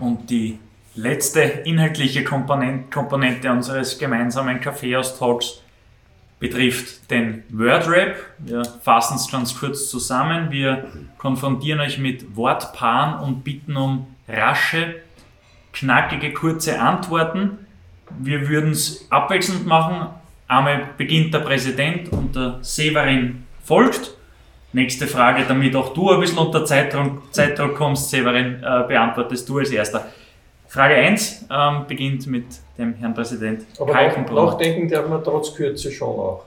Und die letzte inhaltliche Komponente unseres gemeinsamen Kaffeeaustauschs betrifft den Wordrap. Wir fassen es ganz kurz zusammen. Wir konfrontieren euch mit Wortpaaren und bitten um rasche, knackige, kurze Antworten. Wir würden es abwechselnd machen. Einmal beginnt der Präsident und der Severin folgt. Nächste Frage, damit auch du ein bisschen unter Zeitdruck, Zeitdruck kommst, Severin, äh, beantwortest du als erster. Frage 1 ähm, beginnt mit dem Herrn Präsident Aber nachdenken darf man trotz Kürze schon auch.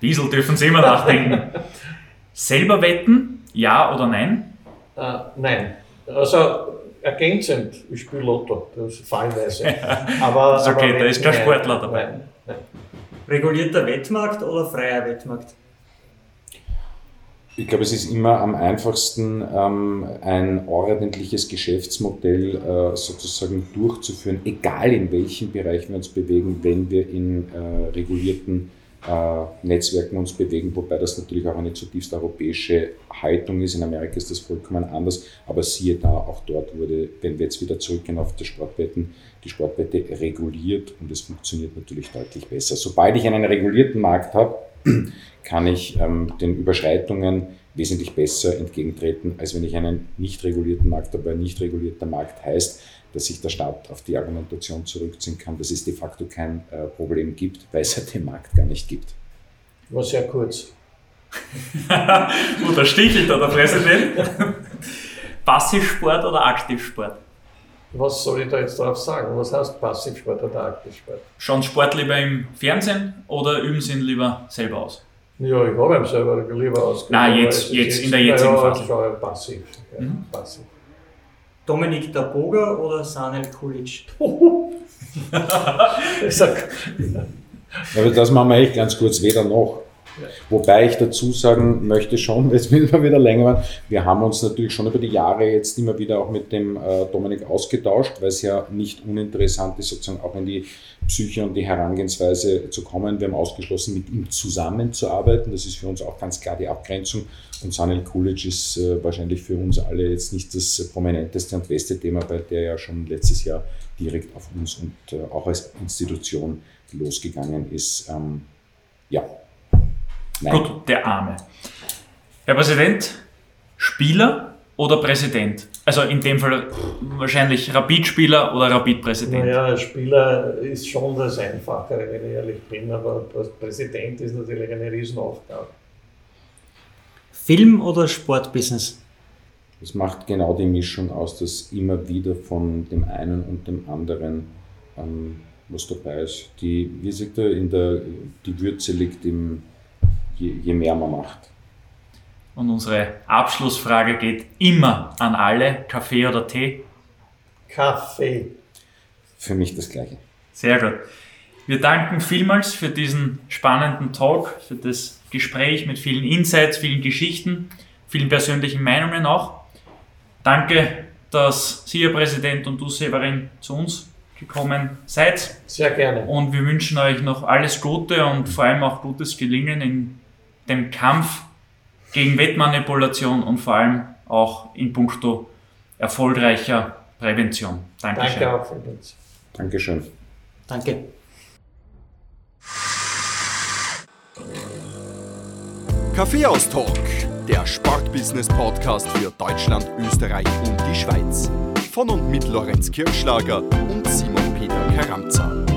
Diesel dürfen Sie immer nachdenken. Selber wetten, ja oder nein? Äh, nein. Also ergänzend, ich spiele Lotto, das ist fallweise. Aber, das ist okay, da ist kein Sportler dabei. Nein, nein. Regulierter Wettmarkt oder freier Wettmarkt? Ich glaube, es ist immer am einfachsten, ähm, ein ordentliches Geschäftsmodell äh, sozusagen durchzuführen, egal in welchem Bereich wir uns bewegen, wenn wir in äh, regulierten äh, Netzwerken uns bewegen, wobei das natürlich auch eine zutiefst europäische Haltung ist. In Amerika ist das vollkommen anders, aber siehe da, auch dort wurde, wenn wir jetzt wieder zurückgehen auf das Sportwetten, die Sportwette reguliert und es funktioniert natürlich deutlich besser. Sobald ich einen regulierten Markt habe, kann ich ähm, den Überschreitungen wesentlich besser entgegentreten, als wenn ich einen nicht regulierten Markt habe. Ein nicht regulierter Markt heißt, dass sich der Staat auf die Argumentation zurückziehen kann, dass es de facto kein äh, Problem gibt, weil es ja den Markt gar nicht gibt. War sehr kurz. Und da stichelt da der Präsident. Passivsport oder Aktivsport? Was soll ich da jetzt drauf sagen? Was heißt Passivsport oder Aktivsport? Schauen Sport lieber im Fernsehen oder üben Sie ihn lieber selber aus? Ja, ich habe ihm selber lieber ausgeübt. Nein, jetzt- jetzt in der jetzigen ja, Phase. ich passiv. Ja, Mhm. passiv. Dominik Daboga oder Sanel Kulic? Ich sag, Aber das machen wir echt ganz kurz, weder noch. Wobei ich dazu sagen möchte schon, jetzt müssen wir wieder länger werden, wir haben uns natürlich schon über die Jahre jetzt immer wieder auch mit dem äh, Dominik ausgetauscht, weil es ja nicht uninteressant ist, sozusagen auch in die Psyche und die Herangehensweise zu kommen. Wir haben ausgeschlossen, mit ihm zusammenzuarbeiten. Das ist für uns auch ganz klar die Abgrenzung. Und Sanel Kulic ist äh, wahrscheinlich für uns alle jetzt nicht das prominenteste und beste Thema, weil der ja schon letztes Jahr direkt auf uns und äh, auch als Institution losgegangen ist. Ähm, ja. Nein. Gut, der Arme. Herr Präsident, Spieler oder Präsident? Also in dem Fall wahrscheinlich Rapid-Spieler oder Rapid-Präsident. naja, Spieler ist schon das Einfachere, wenn ich ehrlich bin, aber Präsident ist natürlich eine Riesenaufgabe. Film oder Sportbusiness? Das macht genau die Mischung aus, dass immer wieder von dem einen und dem anderen ähm, was dabei ist. Die, wie sagt er, in der, die Würze liegt im, je, je mehr man macht. Und unsere Abschlussfrage geht immer an alle, Kaffee oder Tee? Kaffee. Für mich das Gleiche. Sehr gut. Wir danken vielmals für diesen spannenden Talk, für das Gespräch mit vielen Insights, vielen Geschichten, vielen persönlichen Meinungen auch. Danke, dass Sie, Herr Präsident, und du, Severin, zu uns gekommen seid. Sehr gerne. Und wir wünschen euch noch alles Gute und vor allem auch gutes Gelingen in dem Kampf gegen Wettmanipulation und vor allem auch in puncto erfolgreicher Prävention. Dankeschön. Danke auch. Dankeschön. Danke. Kaffeehaus-Talk, der Sportbusiness-Podcast für Deutschland, Österreich und die Schweiz. Von und mit Lorenz Kirschlager und Simon Peter Karamza.